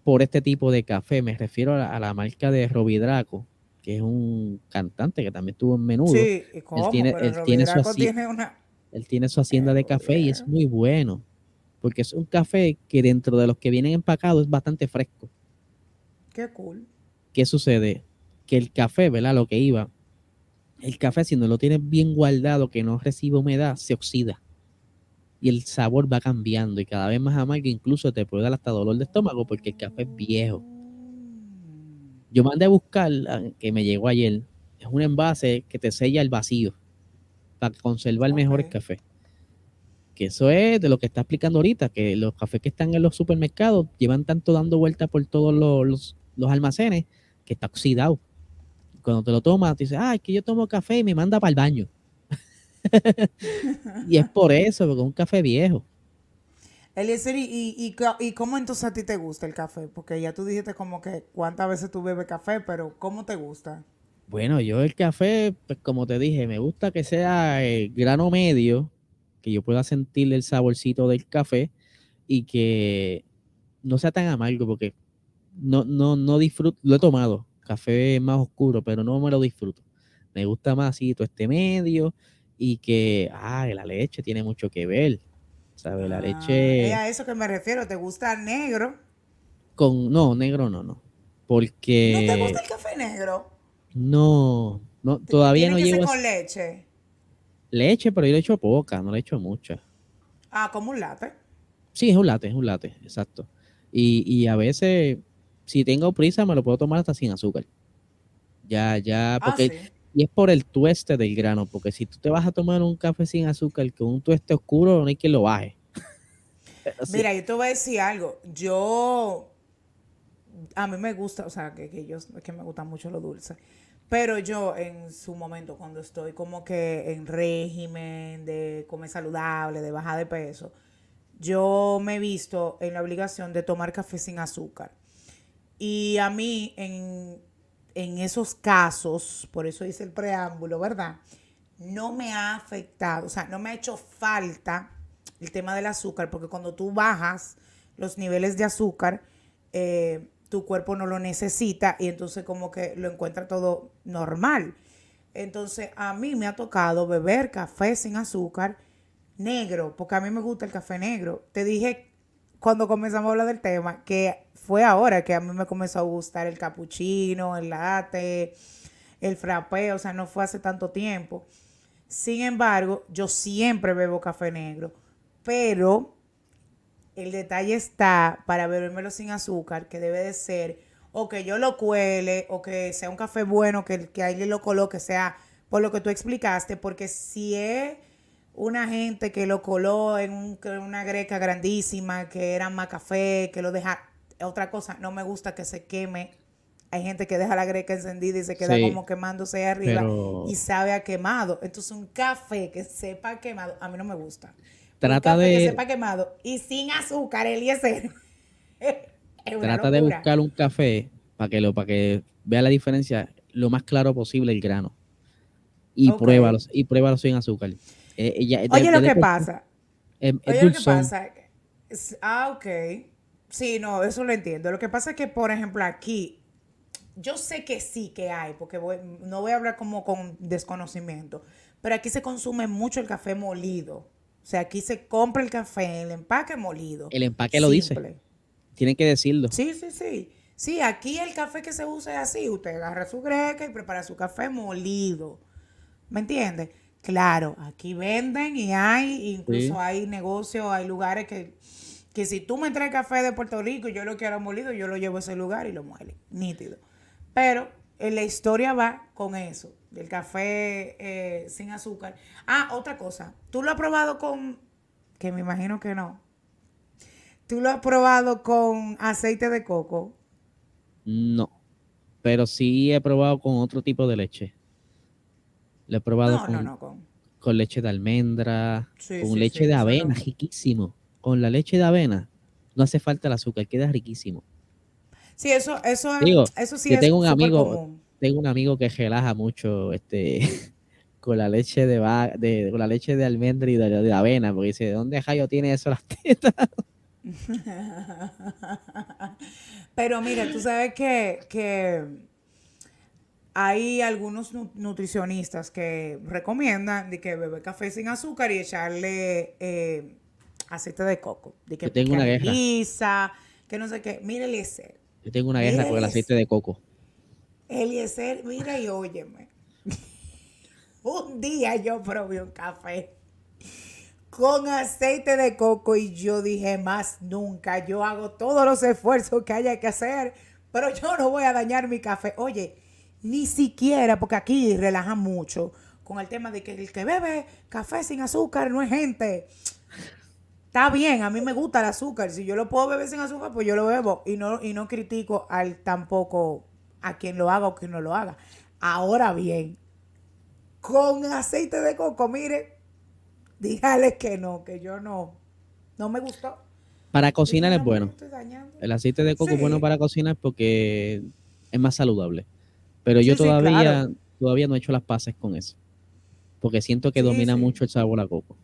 por este tipo de café. Me refiero a la, marca de Robidraco, que es un cantante que también tuvo en menudo. Sí, ¿y cómo? Él tiene, él tiene, su tiene una Él tiene su hacienda de café y es muy bueno. Porque es un café que dentro de los que vienen empacados es bastante fresco. Qué cool. ¿Qué sucede? Que el café, ¿verdad? Lo que iba, el café si no lo tienes bien guardado, que no recibe humedad, se oxida. Y el sabor va cambiando y cada vez más amargo, incluso te puede dar hasta dolor de estómago porque el café es viejo. Yo mandé a buscar, ah, que me llegó ayer, es un envase que te sella el vacío para conservar mejor el café. Que eso es de lo que está explicando ahorita, que los cafés que están en los supermercados llevan tanto dando vueltas por todos los, los almacenes que está oxidado cuando te lo tomas, te dices, ah, es que yo tomo café y me manda para el baño. y es por eso, porque es un café viejo. Eliezer, ¿y, y, y, cómo entonces a ti te gusta el café? Porque ya tú dijiste como que cuántas veces tú bebes café, pero ¿cómo te gusta? Bueno, yo el café, pues como te dije, me gusta que sea el grano medio, que yo pueda sentir el saborcito del café y que no sea tan amargo, porque no, no, no disfruto, lo he tomado, café más oscuro, pero no me lo disfruto. Me gusta más así todo este medio y que, ah, la leche tiene mucho que ver. ¿Sabes? La ah, leche. Es a eso que me refiero. ¿Te gusta el negro? Con, no, negro no, no. Porque. ¿No te gusta el café negro? No, no todavía no llevo. con leche? Leche, pero yo le echo poca, no le echo mucha. Ah, como un latte. Sí, es un latte, es un latte, exacto. Y, y a veces si tengo prisa, me lo puedo tomar hasta sin azúcar. Ya, ya, ah, porque. Y es por el tueste del grano, porque si tú te vas a tomar un café sin azúcar con un tueste oscuro, no hay quien lo baje. Mira, yo te voy a decir algo. Yo. A mí me gusta, o sea, que, que yo que me gusta mucho lo dulce. Pero yo en su momento, cuando estoy como que en régimen de comer saludable, de bajar de peso, yo me he visto en la obligación de tomar café sin azúcar. Y a mí, en, esos casos, por eso hice el preámbulo, ¿verdad? No me ha afectado, o sea, no me ha hecho falta el tema del azúcar, porque cuando tú bajas los niveles de azúcar, eh, tu cuerpo no lo necesita y entonces como que lo encuentra todo normal. Entonces a mí me ha tocado beber café sin azúcar negro, porque a mí me gusta el café negro. Te dije cuando comenzamos a hablar del tema, que fue ahora que a mí me comenzó a gustar el capuchino, el latte, el frappé, o sea, no fue hace tanto tiempo. Sin embargo, yo siempre bebo café negro, pero el detalle está para bebérmelo sin azúcar, que debe de ser o que yo lo cuele o que sea un café bueno, que, que alguien lo coloque, sea por lo que tú explicaste, porque si es una gente que lo coló en una greca grandísima, que era más café, que lo deja, otra cosa, no me gusta que se queme. Hay gente que deja la greca encendida y se queda como quemándose arriba y sabe a quemado. Entonces un café que sepa quemado, a mí no me gusta. Trata de... Que sepa quemado y sin azúcar, Eliezer. Trata de buscar un café para que, lo, para que vea la diferencia lo más claro posible el grano. Y pruébalo, y pruébalo sin azúcar. Eh, Oye, lo que pasa. Oye, lo que pasa. Ah, ok. Sí, no, eso lo entiendo. Lo que pasa es que, por ejemplo, aquí, yo sé que sí que hay, porque no voy a hablar como con desconocimiento, pero aquí se consume mucho el café molido. O sea, aquí se compra el café, el empaque molido. El empaque lo dice. Tienen que decirlo. Sí, sí, sí. Sí, aquí el café que se usa es así. Usted agarra su greca y prepara su café molido. ¿Me entiende? Claro, aquí venden y hay, incluso hay negocios, hay lugares que, que si tú me traes café de Puerto Rico y yo lo quiero molido, yo lo llevo a ese lugar y lo muele, nítido. Pero en la historia va con eso, del café eh, sin azúcar. Ah, otra cosa, ¿tú lo has probado con, que me imagino que no, ¿tú lo has probado con aceite de coco? No, pero sí he probado con otro tipo de leche. Lo he probado con, leche de almendra, con leche de avena, riquísimo. Con la leche de avena no hace falta el azúcar, queda riquísimo. Sí, eso, eso, eso sí es tengo un amigo, tengo un amigo que relaja mucho este con la leche de, de con la leche de almendra y de, avena, porque dice, ¿de dónde Jayo tiene eso las tetas? Pero mira, tú sabes que, que hay algunos nutricionistas que recomiendan de que beber café sin azúcar y echarle eh, aceite de coco. De que, Yo tengo una guerra. que no sé qué. Mire, Eliezer. Yo tengo una guerra con el aceite de coco. Eliezer, mira y óyeme. un día yo probé un café con aceite de coco y yo dije más nunca. Yo hago todos los esfuerzos que haya que hacer, pero yo no voy a dañar mi café. Oye, ni siquiera, porque aquí relajan mucho con el tema de que el que bebe café sin azúcar no es gente. Está bien, a mí me gusta el azúcar. Si yo lo puedo beber sin azúcar, pues yo lo bebo. Y no, y no critico al tampoco a quien lo haga o quien no lo haga. Ahora bien, con aceite de coco, mire, dígale que no, que yo no, no me gustó. Para cocinar es bueno. El aceite de coco es bueno para cocinar porque es más saludable. Pero yo todavía, todavía no he hecho las paces con eso. Porque siento que domina mucho el sabor a coco.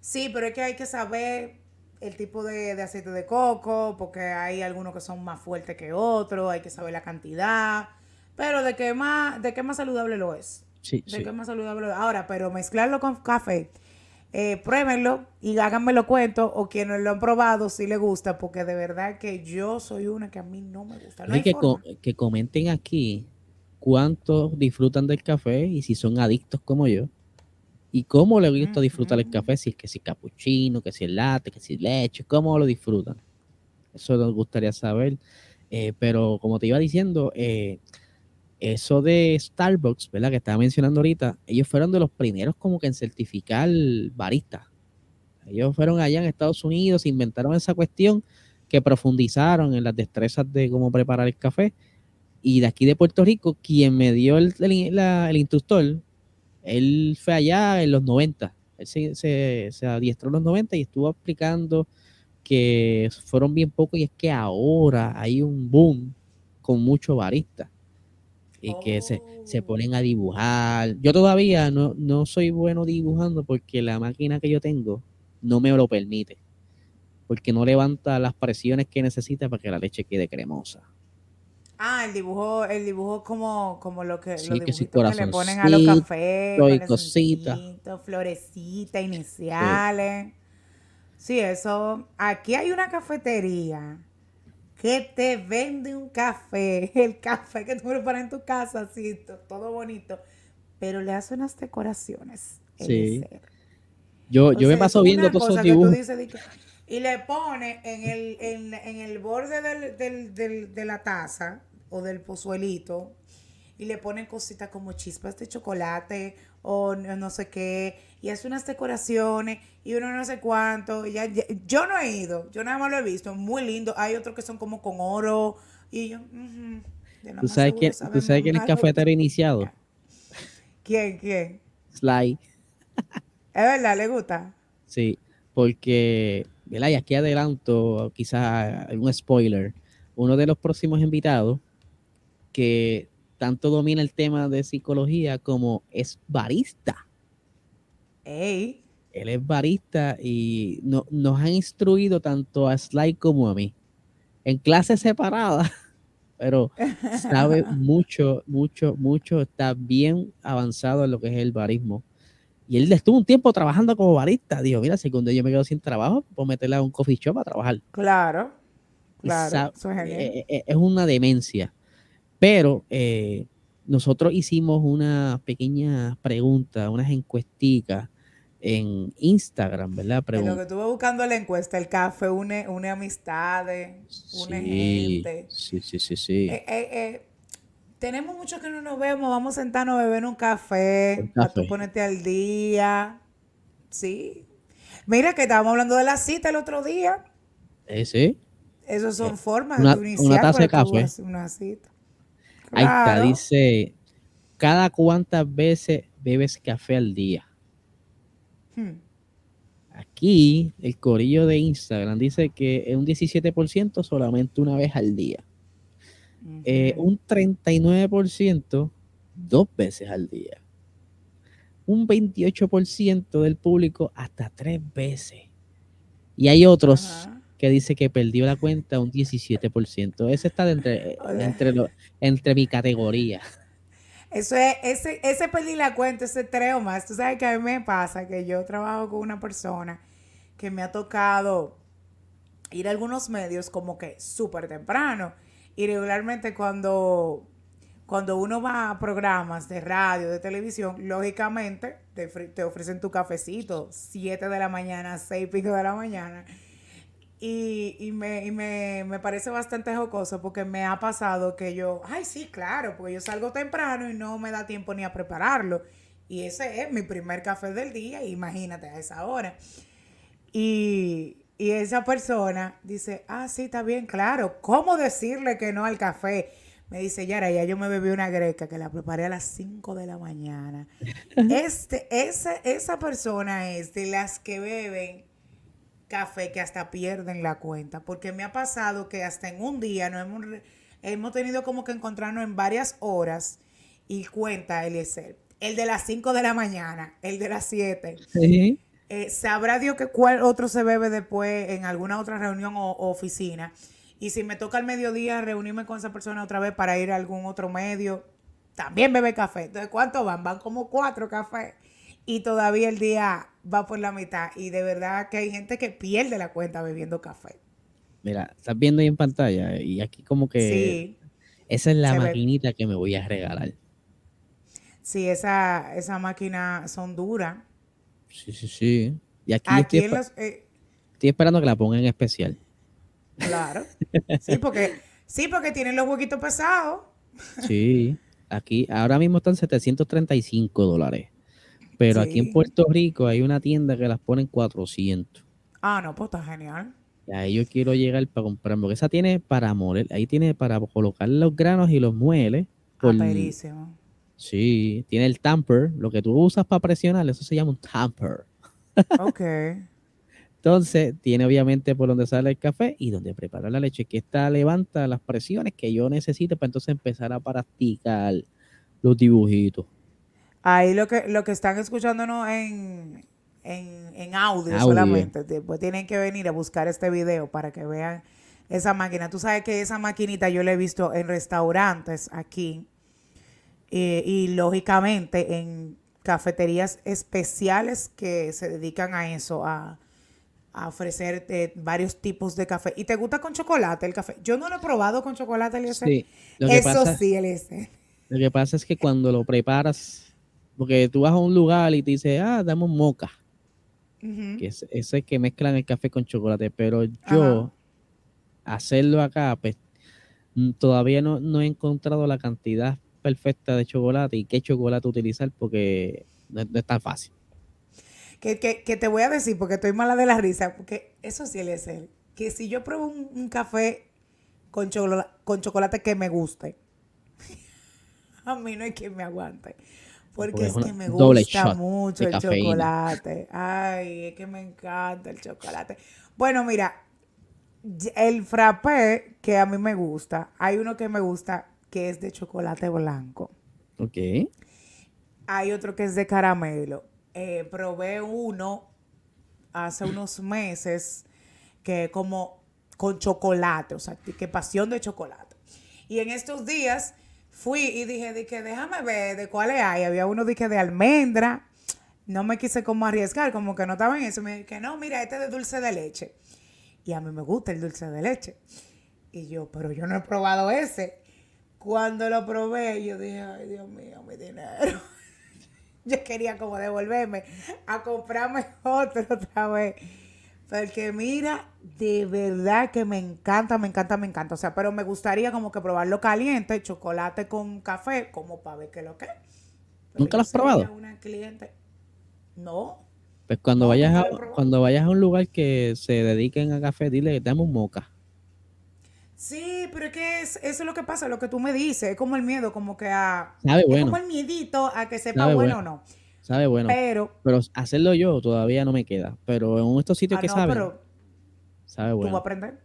Sí, pero es que hay que saber el tipo de, aceite de coco, porque hay algunos que son más fuertes que otros, hay que saber la cantidad. Pero de qué más, de qué más saludable lo es. Sí, de qué más saludable lo es. Ahora, pero mezclarlo con café, eh, pruébenlo y háganme cuento, o quienes lo han probado si les gusta, porque de verdad que yo soy una que a mí no me gusta. que, que comenten aquí cuántos disfrutan del café y si son adictos como yo. Y cómo le gusta disfrutar el café, si es que si cappuccino, que si el latte, que si leche, cómo lo disfrutan. Eso nos gustaría saber. Eh, pero como te iba diciendo, eh, eso de Starbucks, ¿verdad? Que estaba mencionando ahorita, ellos fueron de los primeros como que en certificar barista. Ellos fueron allá en Estados Unidos, inventaron esa cuestión, que profundizaron en las destrezas de cómo preparar el café y de aquí de Puerto Rico, quien me dio el, el, instructor, él fue allá en los 90. Él se, se, adiestró en los 90 y estuvo explicando que fueron bien pocos y es que ahora hay un boom con muchos baristas y que se, se, oh. ponen a dibujar. Yo todavía no, no soy bueno dibujando porque la máquina que yo tengo no me lo permite, porque no levanta las presiones que necesita para que la leche quede cremosa. Ah, el dibujo, el dibujo como, como lo que, sí, que, le ponen a los cafés, y cositas, florecitas iniciales. Sí. eso. Aquí hay una cafetería que te vende un café, el café que tú preparas en tu casa, así, todo bonito, pero le hace unas decoraciones. Sí. Yo, yo me paso viendo todos esos dibujos. y le pone en el, en, en el borde del, del, del, de la taza o del pozuelito y le ponen cositas como chispas de chocolate o no sé qué, y hace unas decoraciones y uno no sé cuánto. ya, yo no he ido, yo nada más lo he visto, muy lindo. Hay otros que son como con oro y yo... ¿Tú sabes, quién, ¿Tú sabes quién es cafetero iniciado? ¿Quién? ¿Quién? Sly. ¿Es verdad? ¿Le gusta? Sí, porque, ¿verdad? Y aquí adelanto quizás algún spoiler. Uno de los próximos invitados que tanto domina el tema de psicología como es barista. Él es barista y no, nos han instruido tanto a Sly como a mí. En clases separadas, pero sabe mucho, mucho, mucho, está bien avanzado en lo que es el barismo. Y él estuvo un tiempo trabajando como barista. Dijo, mira, si cuando yo me quedo sin trabajo, puedo meterle a un coffee shop a trabajar. Claro, claro. es, eh, eh, es una demencia. Pero eh, nosotros hicimos una pequeña pregunta, unas encuesticas en Instagram, ¿verdad? en lo que estuve buscando la encuesta, el café une, une amistades, une gente. Sí, sí, sí, sí. Eh, eh, tenemos muchos que no nos vemos, vamos a sentarnos a beber un café, a tú ponerte al día. Sí. Mira que estábamos hablando de la cita el otro día. Eh, sí. Esas son formas de iniciar una taza de café. una cita. Ahí está, dice, ¿cada cuántas veces bebes café al día? Hmm. Aquí, el corillo de Instagram dice que es un 17% solamente una vez al día. Eh, un 39% dos veces al día. Un 28% del público hasta tres veces. Y hay otros que dice que perdió la cuenta un 17%. Ese está entre, entre, entre mi categoría. Eso es, ese, ese perdí la cuenta, ese treo más. Tú sabes que a mí me pasa que yo trabajo con una persona que me ha tocado ir a algunos medios como que súper temprano. Y regularmente cuando, cuando uno va a programas de radio, de televisión, lógicamente te, te ofrecen tu cafecito, 7 de la mañana, 6 y pico de la mañana. Y, y, me, y me, me, parece bastante jocoso porque me ha pasado que yo, ay, sí, claro, porque yo salgo temprano y no me da tiempo ni a prepararlo. Y ese es mi primer café del día, imagínate a esa hora. Y, y esa persona dice, ah, sí, está bien, claro, ¿cómo decirle que no al café? Me dice, Yara, ya yo me bebí una greca que la preparé a las 5 de la mañana. Este, esa, esa persona es de las que beben café que hasta pierden la cuenta, porque me ha pasado que hasta en un día no hemos, hemos tenido como que encontrarnos en varias horas y cuenta el El de las 5 de la mañana, el de las 7. Eh, sabrá Dios que cuál otro se bebe después en alguna otra reunión o, oficina. Y si me toca al mediodía reunirme con esa persona otra vez para ir a algún otro medio, también bebe café. Entonces, ¿cuántos van? Van como cuatro cafés. Y todavía el día va por la mitad. Y de verdad que hay gente que pierde la cuenta bebiendo café. Mira, estás viendo ahí en pantalla y aquí como que esa es la maquinita que me voy a regalar. Sí, esa, esa máquina son duras. Sí, sí, sí. Y aquí, estoy, eh, estoy, esperando que la pongan en especial. Claro. Sí, porque, sí, porque tienen los huequitos pesados. Sí. Aquí, ahora mismo están 735 dólares. Pero aquí en Puerto Rico hay una tienda que las pone en 400. Ah, no, pues está genial. Y ahí yo quiero llegar para comprar, porque esa tiene para moler, ahí tiene para colocar los granos y los mueles. Ah, por, Sí, tiene el tamper, lo que tú usas para presionar, eso se llama un tamper. Ok. Entonces, tiene obviamente por donde sale el café y donde prepara la leche, que esta levanta las presiones que yo necesito para entonces empezar a practicar los dibujitos. Ahí lo que, lo que están escuchándonos en, en, audio, solamente, después tienen que venir a buscar este video para que vean esa máquina. Tú sabes que esa maquinita yo la he visto en restaurantes aquí eh, y lógicamente en cafeterías especiales que se dedican a eso, a, a ofrecer eh, varios tipos de café. ¿Y te gusta con chocolate el café? Yo no lo he probado con chocolate, Eliezer. Sí, Eso sí, Eliezer. Lo que pasa es que cuando lo preparas porque tú vas a un lugar y te dice, ah, dame un moca. que es, ese que mezclan el café con chocolate. Pero yo, hacerlo acá, pues mm, todavía no, he encontrado la cantidad perfecta de chocolate y qué chocolate utilizar porque no, es tan fácil. Que, te voy a decir, porque estoy mala de la risa, porque eso sí es el que si yo pruebo un, café con, con chocolate que me guste, a mí no hay quien me aguante. Porque es, que me gusta mucho el chocolate. Ay, es que me encanta el chocolate. Bueno, mira, el frappé que a mí me gusta, hay uno que me gusta que es de chocolate blanco. Ok. Hay otro que es de caramelo. Eh, probé uno hace unos meses que como con chocolate, o sea, que pasión de chocolate. Y en estos días fui y dije, de que déjame ver de cuáles hay. Había uno dije de almendra. No me quise como arriesgar, como que no estaba en eso. Me dije, no, mira, este es de dulce de leche. Y a mí me gusta el dulce de leche. Y yo, pero yo no he probado ese. Cuando lo probé, yo dije, ay, Dios mío, mi dinero. yo quería como devolverme a comprarme otro otra vez. Porque mira, de verdad que me encanta, me encanta, me encanta. O sea, pero me gustaría como que probarlo caliente, chocolate con café, como para ver qué lo que es. ¿Nunca lo has probado? Una cliente. No. Pues cuando vayas a, cuando vayas a un lugar que se dediquen a café, dile, dame un moca. Sí, pero es que eso es lo que pasa, lo que tú me dices, es como el miedo, como que a... Sabe bueno. Es como el miedito a que sepa bueno o no. Sabe bueno. Pero, pero hacerlo yo todavía no me queda. Pero en estos sitios ah, que saben, sabe bueno. ¿Tú vas a aprender?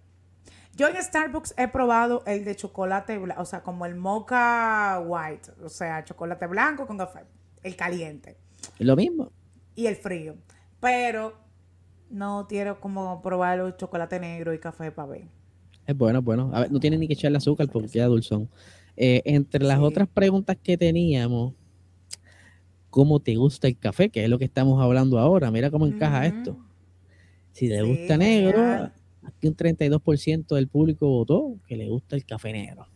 Yo en Starbucks he probado el de chocolate, o sea, como el mocha white, o sea, chocolate blanco con café, el caliente. lo mismo. Y el frío. Pero no quiero como probar el chocolate negro y café para ver. Es bueno, bueno. A ver, no tiene ni que echarle azúcar porque queda dulzón. Eh, entre las Sí. otras preguntas que teníamos, ¿cómo te gusta el café? Que es lo que estamos hablando ahora. Mira cómo encaja esto. Si Sí, gusta negro, genial. aquí un 32% del público votó que le gusta el café negro.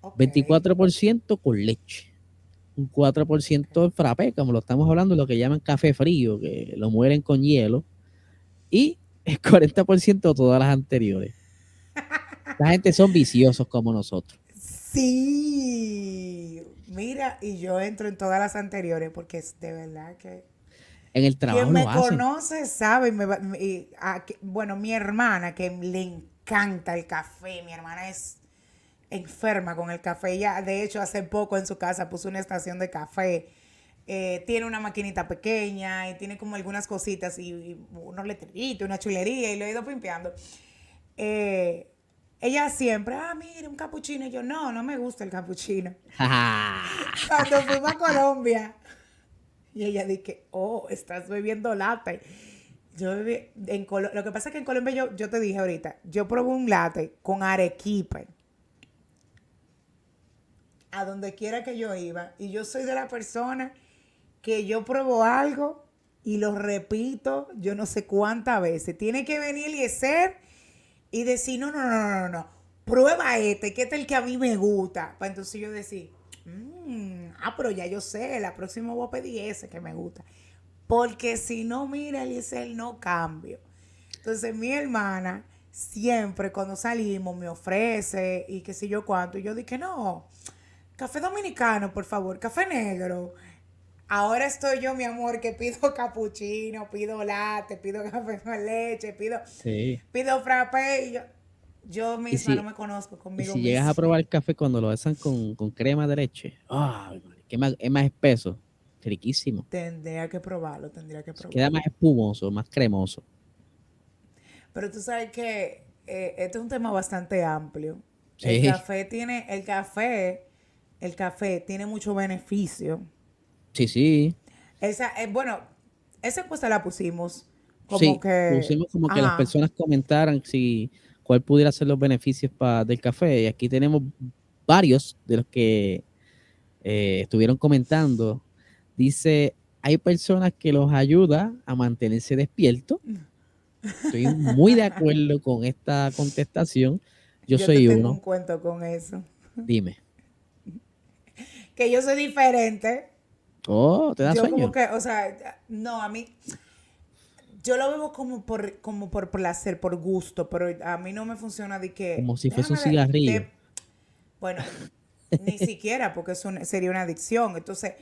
Ok. 24% con leche. Un 4% en frappé, como lo estamos hablando, lo que llaman café frío, que lo mueren con hielo. Y el 40% todas las anteriores. La gente son viciosos como nosotros. Sí. Mira, y yo entro en todas las anteriores porque es de verdad que En el trabajo quien me lo conoce sabe. me va- me- y a que- bueno, mi hermana que le encanta el café. Mi hermana es enferma con el café. Ella, de hecho, hace poco en su casa puso una estación de café. Eh, tiene una maquinita pequeña y tiene como algunas cositas y, y unos letreritos, una chulería y lo he ido pimpeando. Eh, ella siempre, ah, mira, un capuchino. Y yo, no, no me gusta el capuchino. Cuando fuimos a Colombia. Y ella dije, oh, estás bebiendo latte. Yo bebí, en Colo- lo que pasa es que en Colombia yo, yo te dije ahorita, yo probé un latte con arequipe. A donde quiera que yo iba. Y yo soy de la persona que yo pruebo algo y lo repito yo no sé cuántas veces. Tiene que venir Eliezer y decir, no, no, no, no, no. Prueba este, que este es el que a mí me gusta. Para entonces yo decir, "Mm, ah, pero ya yo sé, la próxima voy a pedir ese que me gusta. Porque si no, mira, Eliezer, no cambio. Entonces mi hermana siempre cuando salimos me ofrece y qué sé yo cuánto. Y yo dije, no, café dominicano, por favor, café negro. Ahora estoy yo, mi amor, que pido capuchino, pido latte, pido café con leche, pido, Sí. pido frappé. Y yo, yo misma si- no me conozco Y conmigo si llegas a misma. probar el café cuando lo besan con, con crema de leche, ¡ay, madre! que más, es más espeso, riquísimo. Tendría que probarlo, tendría que probarlo. Queda más espumoso, más cremoso. Pero tú sabes que eh, este es un tema bastante amplio. Sí. El café tiene, el café, el café tiene mucho beneficio. Sí, sí. Esa, eh, bueno, esa encuesta la pusimos como sí, que. pusimos como que las personas comentaran si cuál pudiera ser los beneficios pa- del café. Y aquí tenemos varios de los que eh, estuvieron comentando. Dice, hay personas que los ayuda a mantenerse despiertos. Estoy muy de acuerdo con esta contestación. Yo, te soy tengo uno. un cuento con eso. Dime. Que yo soy diferente. Oh, ¿te da yo sueño? como que, o sea, no, a mí, yo lo bebo como por, como por placer, por gusto, pero a mí no me funciona de que... Como si fuese un cigarrillo. de- bueno, ni siquiera, porque es un- sería una adicción. Entonces,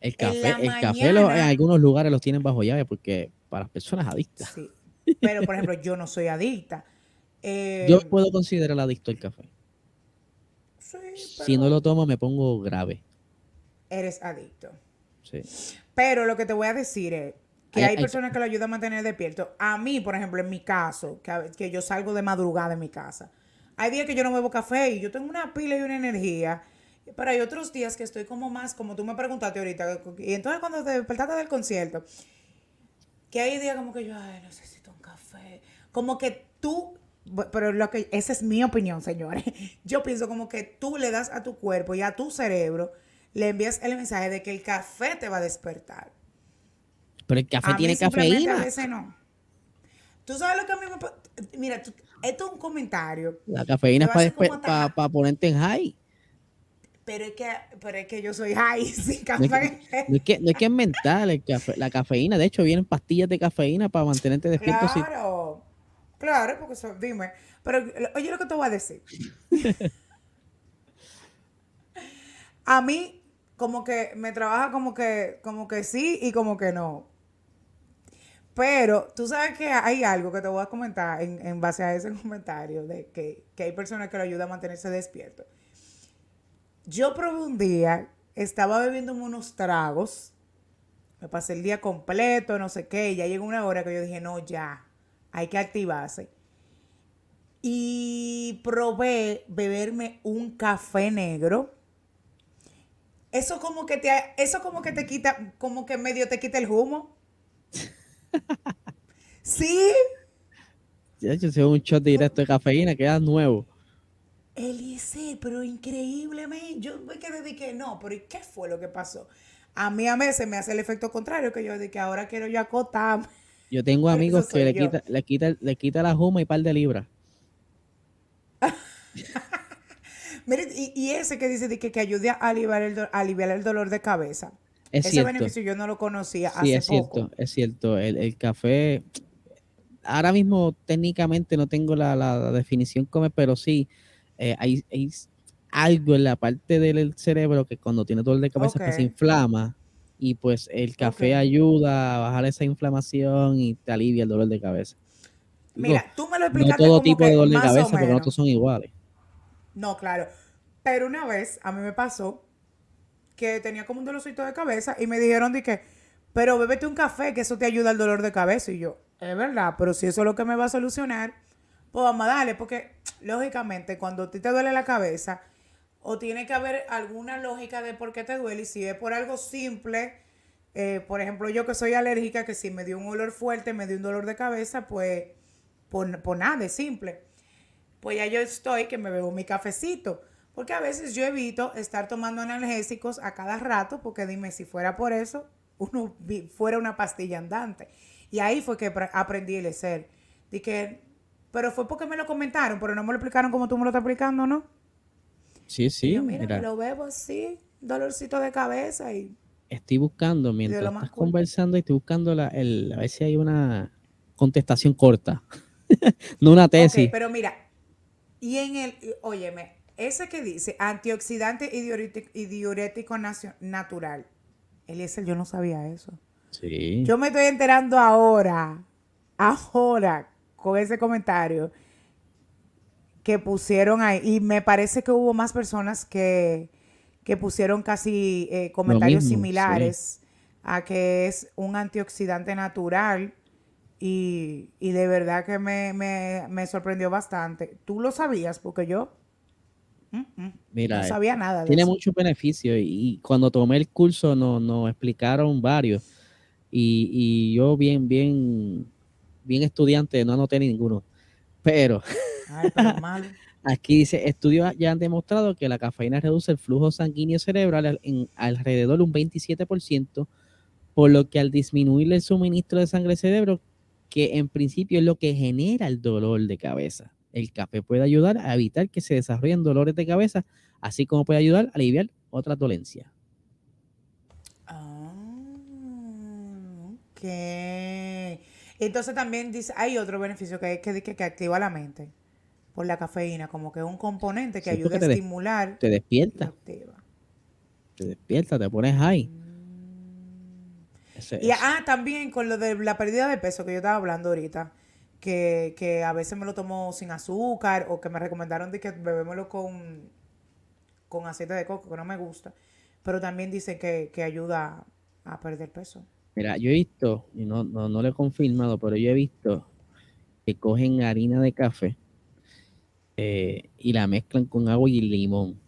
El en café, la el café lo- en algunos lugares los tienen bajo llave porque para personas adictas. sí. Pero, por ejemplo, yo no soy adicta. Eh, Yo puedo considerar adicto al café. sí, Si no lo tomo me pongo grave. Eres adicto. Sí. Pero lo que te voy a decir es que Hay- hay, hay- personas que lo ayudan a mantener despierto. A mí, por ejemplo, en mi caso, que, que yo salgo de madrugada en mi casa, hay días que yo no bebo café y yo tengo una pila y una energía. Pero hay otros días que estoy como más, como tú me preguntaste ahorita, y entonces cuando te despertaste del concierto, que hay días como que yo, ay, necesito un café. Como que tú, pero lo que, esa es mi opinión, señores. Yo pienso como que tú le das a tu cuerpo y a tu cerebro, le envías el mensaje de que el café te va a despertar. Pero el café A tiene cafeína. A veces no. Tú sabes lo que a mí me... pa- Mira, tú- esto es un comentario, La cafeína es para como atajar. ponerte en high. pero es que, pero es que yo soy high sin No es, café. que, no es que- no es que es mental el café, la cafeína. De hecho, vienen pastillas de cafeína para mantenerte despierto. si- Claro, claro, porque eso, dime. Pero oye lo que te voy a decir. a mí, como que me trabaja como que, como que sí y como que no. Pero tú sabes que hay algo que te voy a comentar en, en base a ese comentario de que, que hay personas que lo ayudan a mantenerse despierto. Yo probé un día, estaba bebiendo unos tragos, me pasé el día completo, no sé qué, y ya llegó una hora que yo dije, no, ya, hay que activarse. Y probé beberme un café negro. Eso como que te, eso como que te quita, como que medio te quita el humo. Sí, De hecho, si un shot directo de cafeína, queda nuevo. Eliezer, pero increíblemente, yo me quedé de que no, pero ¿y qué fue lo que pasó? A mí a veces me hace el efecto contrario, que yo de que ahora quiero yo acotar. Yo tengo amigos que le quita, le quita, le quita la juma y par de libras. Mire, y, ese que dice de que, que ayude a aliviar el, aliviar el dolor de cabeza. ese beneficio yo no lo conocía sí, es cierto, es cierto. El, el, café, ahora mismo técnicamente no tengo la, la definición como, pero sí, eh, hay, algo en la parte del cerebro que cuando tiene dolor de cabeza se inflama y pues el café ayuda a bajar esa inflamación y te alivia el dolor de cabeza. Mira, tú me lo explicaste. No todo tipo de dolor de cabeza, porque no todos son iguales. No, claro. Pero una vez a mí me pasó que tenía como un dolorcito de cabeza y me dijeron de que, pero bébete un café, que eso te ayuda al dolor de cabeza. Y yo, es verdad, pero si eso es lo que me va a solucionar, pues vamos a darle, porque lógicamente cuando a ti te duele la cabeza, o tiene que haber alguna lógica de por qué te duele, y si es por algo simple, eh, por ejemplo, yo que soy alérgica, que si me dio un olor fuerte, me dio un dolor de cabeza, pues por, por nada, es simple. Pues ya yo estoy que me bebo mi cafecito. Porque a veces yo evito estar tomando analgésicos a cada rato, porque dime, si fuera por eso, uno fuera una pastilla andante. Y ahí fue que aprendí el ser. que pero fue porque me lo comentaron, pero no me lo explicaron como tú me lo estás explicando, ¿no? Sí, sí. mira, lo bebo así, dolorcito de cabeza y... Estoy buscando, mientras estás conversando y estoy buscando la, el, a ver si hay una contestación corta, no una tesis. pero mira, y en el, óyeme, ese que dice antioxidante y diurético, natural, Eliezer, yo no sabía eso. Sí. Yo me estoy enterando ahora, ahora, con ese comentario que pusieron ahí. Y me parece que hubo más personas que, pusieron casi eh, comentarios similares a que es un antioxidante natural. Y, de verdad que me, sorprendió bastante. ¿Tú lo sabías? Porque yo mm, mm, Mira, no sabía nada. tiene muchos beneficios y, cuando tomé el curso nos no explicaron varios. Y, y yo bien, bien bien estudiante, no anoté ninguno. Pero, aquí dice, estudios ya han demostrado que la cafeína reduce el flujo sanguíneo cerebral en alrededor de un 27%, por lo que al disminuir el suministro de sangre al cerebro, que en principio es lo que genera el dolor de cabeza. El café puede ayudar a evitar que se desarrollen dolores de cabeza, así como puede ayudar a aliviar otras dolencias. Ah, ok. Entonces también dice, hay otro beneficio que es que, que, activa la mente por la cafeína, como que es un componente que ayuda a estimular. Te despierta. Te despierta, te pones high. Y ah, también con lo de la pérdida de peso que yo estaba hablando ahorita, que, a veces me lo tomo sin azúcar o que me recomendaron de que bebémoslo con, con aceite de coco, que no me gusta, pero también dice que, que ayuda a perder peso. Mira, yo he visto, y no, no, lo he confirmado, pero yo he visto que cogen harina de café eh, y la mezclan con agua y limón.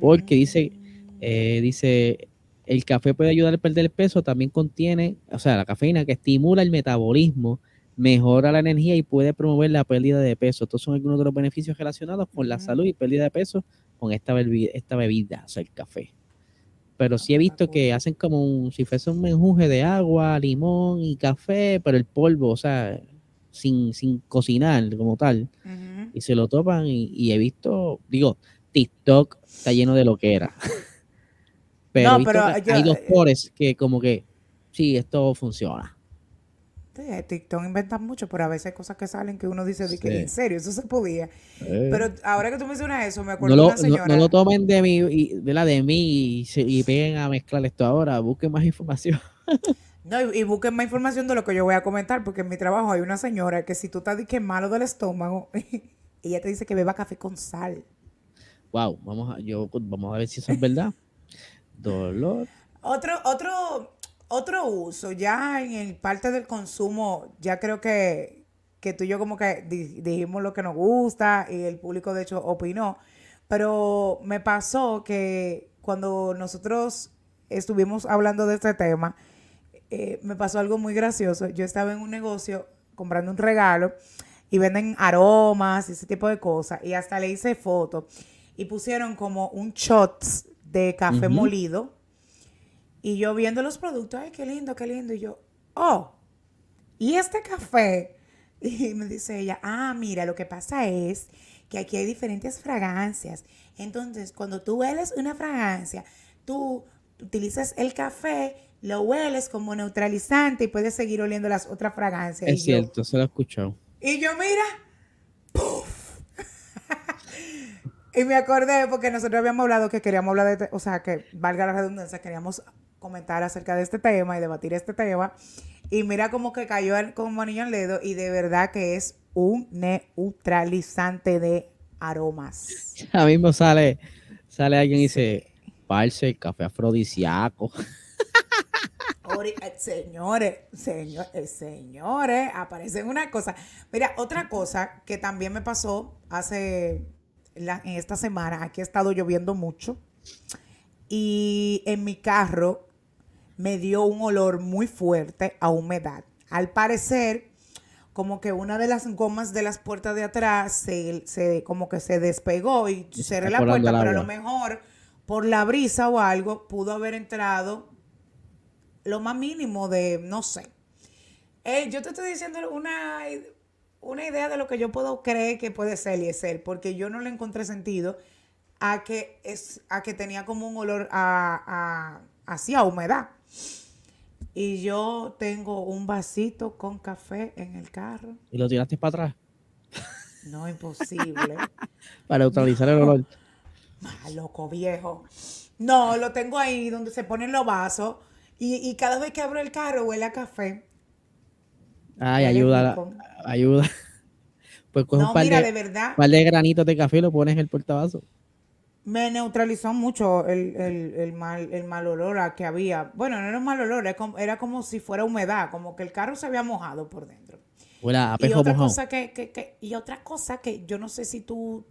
Porque dice, eh, dice, el café puede ayudar a perder peso, también contiene, o sea, la cafeína que estimula el metabolismo, mejora la energía y puede promover la pérdida de peso. Estos son algunos de los beneficios relacionados con la salud y pérdida de peso con esta bebida, esta bebida, o sea, el café pero sí he visto que hacen como un, si fuese un menjuje de agua, limón y café, pero el polvo, o sea, sin, sin cocinar como tal, y se lo topan y, he visto, digo, TikTok está lleno de lo que era. pero, hay dos pores que como que, sí, esto funciona. TikTok inventan mucho, pero a veces hay cosas que salen que uno dice, de que en serio, eso se podía. Pero ahora que tú mencionas eso, me acuerdo no de una señora. No, lo tomen de mí, de la de mí y, y peguen a mezclar esto ahora, busquen más información. No, y, busquen más información de lo que yo voy a comentar, porque en mi trabajo hay una señora que si tú estás que malo del estómago, ella te dice que beba café con sal. Wow, vamos a, yo, vamos a ver si eso es verdad. Dolor. Otro, otro, otro uso, ya en el parte del consumo, ya creo que, que tú y yo como que dijimos lo que nos gusta y el público de hecho opinó, pero me pasó que cuando nosotros estuvimos hablando de este tema, eh, me pasó algo muy gracioso. Yo estaba en un negocio comprando un regalo y venden aromas y ese tipo de cosas. Y hasta le hice foto y pusieron como un shot de café molido. Y yo viendo los productos, ay, qué lindo, qué lindo. Y yo, oh, ¿y este café? Y me dice ella, ah, mira, lo que pasa es que aquí hay diferentes fragancias. Entonces, cuando tú hueles una fragancia, tú utilizas el café, lo hueles como neutralizante y puedes seguir oliendo las otras fragancias. Es cierto, se lo he escuchado. Y yo, mira, y me acordé porque nosotros habíamos hablado que queríamos hablar de, o sea, que valga la redundancia, queríamos comentar acerca de este tema y debatir este tema. Y mira como que cayó como anillo en dedo y de verdad que es un neutralizante de aromas. Ya mismo sale, sale alguien y dice, parce, café afrodisíaco. Eh, señores, señores, eh, señores, aparecen una cosa. Mira, otra cosa que también me pasó hace, en esta semana, aquí ha estado lloviendo mucho y en mi carro me dio un olor muy fuerte a humedad. Al parecer, como que una de las gomas de las puertas de atrás se, como que se despegó y cerré la puerta, pero a lo mejor por la brisa o algo pudo haber entrado lo más mínimo de, no sé. yo te estoy diciendo una, una idea de lo que yo puedo creer que puede ser y ser, porque yo no le encontré sentido a que, es, a que tenía como un olor a, a, a humedad. Y yo tengo un vasito con café en el carro. ¿Y lo tiraste para atrás? No, imposible. para neutralizar el olor. Ah, loco viejo. No, lo tengo ahí donde se ponen los vasos. Y, cada vez que abro el carro huele a café. Ay, ayuda, ayuda. Pues coge un par mira, de, de verdad. par de granitos de café y lo pones en el portavasos me neutralizó mucho el, mal, el mal olor a que había. Bueno, no era un mal olor, era como, si fuera humedad, como que el carro se había mojado por dentro. y, otra cosa que, y otra cosa que yo no sé si tú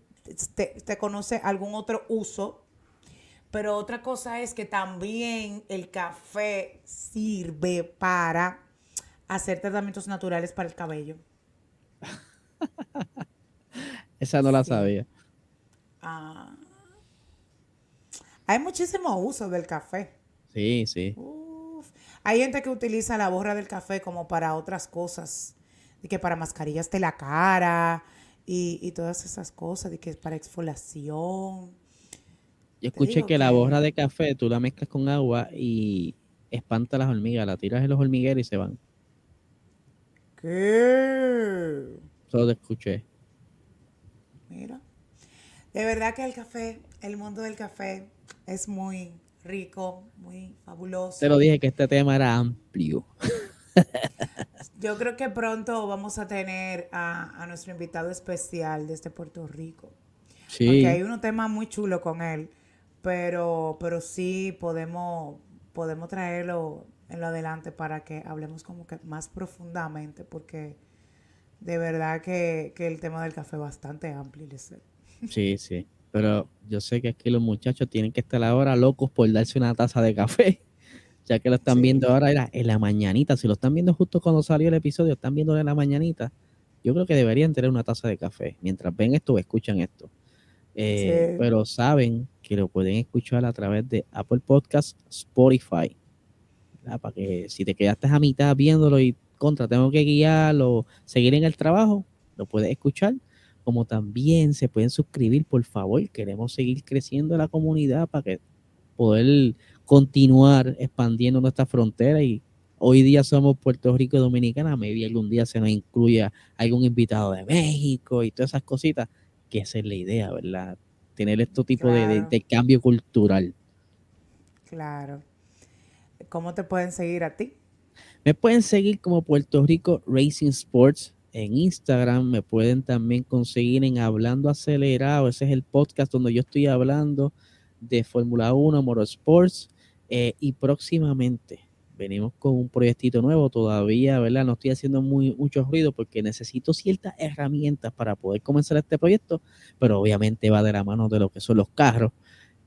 te, te conoces algún otro uso, pero otra cosa es que también el café sirve para hacer tratamientos naturales para el cabello. Esa no la sabía. Ah, hay muchísimo uso del café. Sí, sí. Hay gente que utiliza la borra del café como para otras cosas. De que para mascarillas de la cara y, todas esas cosas. De que es para exfoliación. Yo escuché que, la borra de café tú la mezclas con agua y espanta las hormigas. La tiras en los hormigueros y se van. ¿Qué? Solo te escuché. Mira. De verdad que el café, el mundo del café es muy rico, muy fabuloso. Te lo dije que este tema era amplio. Yo creo que pronto vamos a tener a, nuestro invitado especial desde Puerto Rico. Sí. Porque hay unos temas muy chulos con él, pero, pero sí podemos, podemos traerlo en lo adelante para que hablemos como que más profundamente, porque de verdad que, que el tema del café es bastante amplio. Sí, sí. Pero yo sé que aquí los muchachos tienen que estar ahora locos por darse una taza de café, ya que lo están viendo ahora en la mañanita. Si lo están viendo justo cuando salió el episodio, están viendo en la mañanita. Yo creo que deberían tener una taza de café mientras ven esto o escuchan esto. Eh, pero saben que lo pueden escuchar a través de Apple Podcast, Spotify. Para que si te quedaste a mitad viéndolo y contra, tengo que guiarlo, seguir en el trabajo, lo puedes escuchar como también se pueden suscribir, por favor. Queremos seguir creciendo la comunidad para que poder continuar expandiendo nuestra frontera y hoy día somos Puerto Rico y Dominicana, maybe algún día se nos incluya algún invitado de México y todas esas cositas, que esa es la idea, ¿verdad? Tener este tipo de, de cambio cultural. Claro. ¿Cómo te pueden seguir a ti? Me pueden seguir como Puerto Rico Racing Sports en Instagram. Me pueden también conseguir en Hablando Acelerado. Ese es el podcast donde yo estoy hablando de Fórmula 1, Motorsports. Eh, y próximamente venimos con un proyectito nuevo. Todavía, ¿verdad? No estoy haciendo muy, mucho ruido porque necesito ciertas herramientas para poder comenzar este proyecto. Pero obviamente va de la mano de lo que son los carros.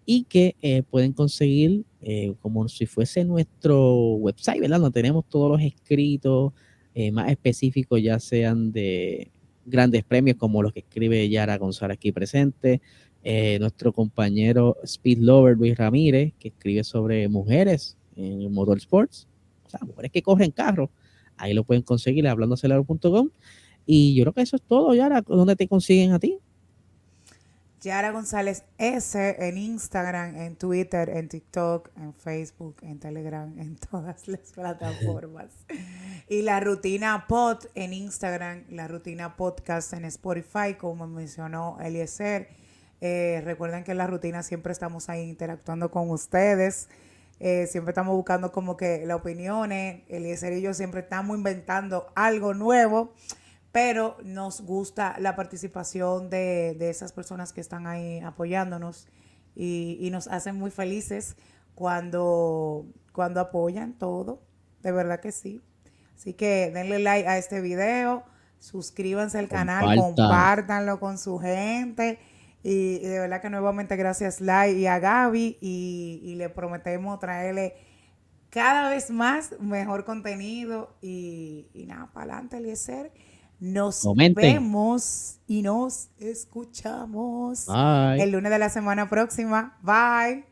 Y que eh, pueden conseguir eh, como si fuese nuestro website, ¿verdad? Donde tenemos todos los escritos, eh, más específicos, ya sean de grandes premios como los que escribe Yara González aquí presente, nuestro compañero Speed Lover Luis Ramírez, que escribe sobre mujeres en motorsports, o sea, mujeres que corren carros, ahí lo pueden conseguir hablandoacelero.com. Y yo creo que eso es todo, Yara. ¿Dónde te consiguen a ti? Yara González S en Instagram, en Twitter, en TikTok, en Facebook, en Telegram, en todas las plataformas. y la rutina pod en Instagram, la rutina podcast en Spotify, como mencionó Eliezer. Eh, recuerden que en la rutina siempre estamos ahí interactuando con ustedes. Eh, siempre estamos buscando como que las opiniones. Eliezer y yo siempre estamos inventando algo nuevo pero nos gusta la participación de, esas personas que están ahí apoyándonos y, nos hacen muy felices cuando, cuando apoyan todo, de verdad que sí. Así que denle like a este video, suscríbanse al canal, compártanlo con su gente. Y, de verdad que nuevamente gracias Lai y a Gaby y, le prometemos traerle cada vez más mejor contenido y, y nada, para adelante, Eliezer. Nos vemos y nos escuchamos el lunes de la semana próxima. Bye.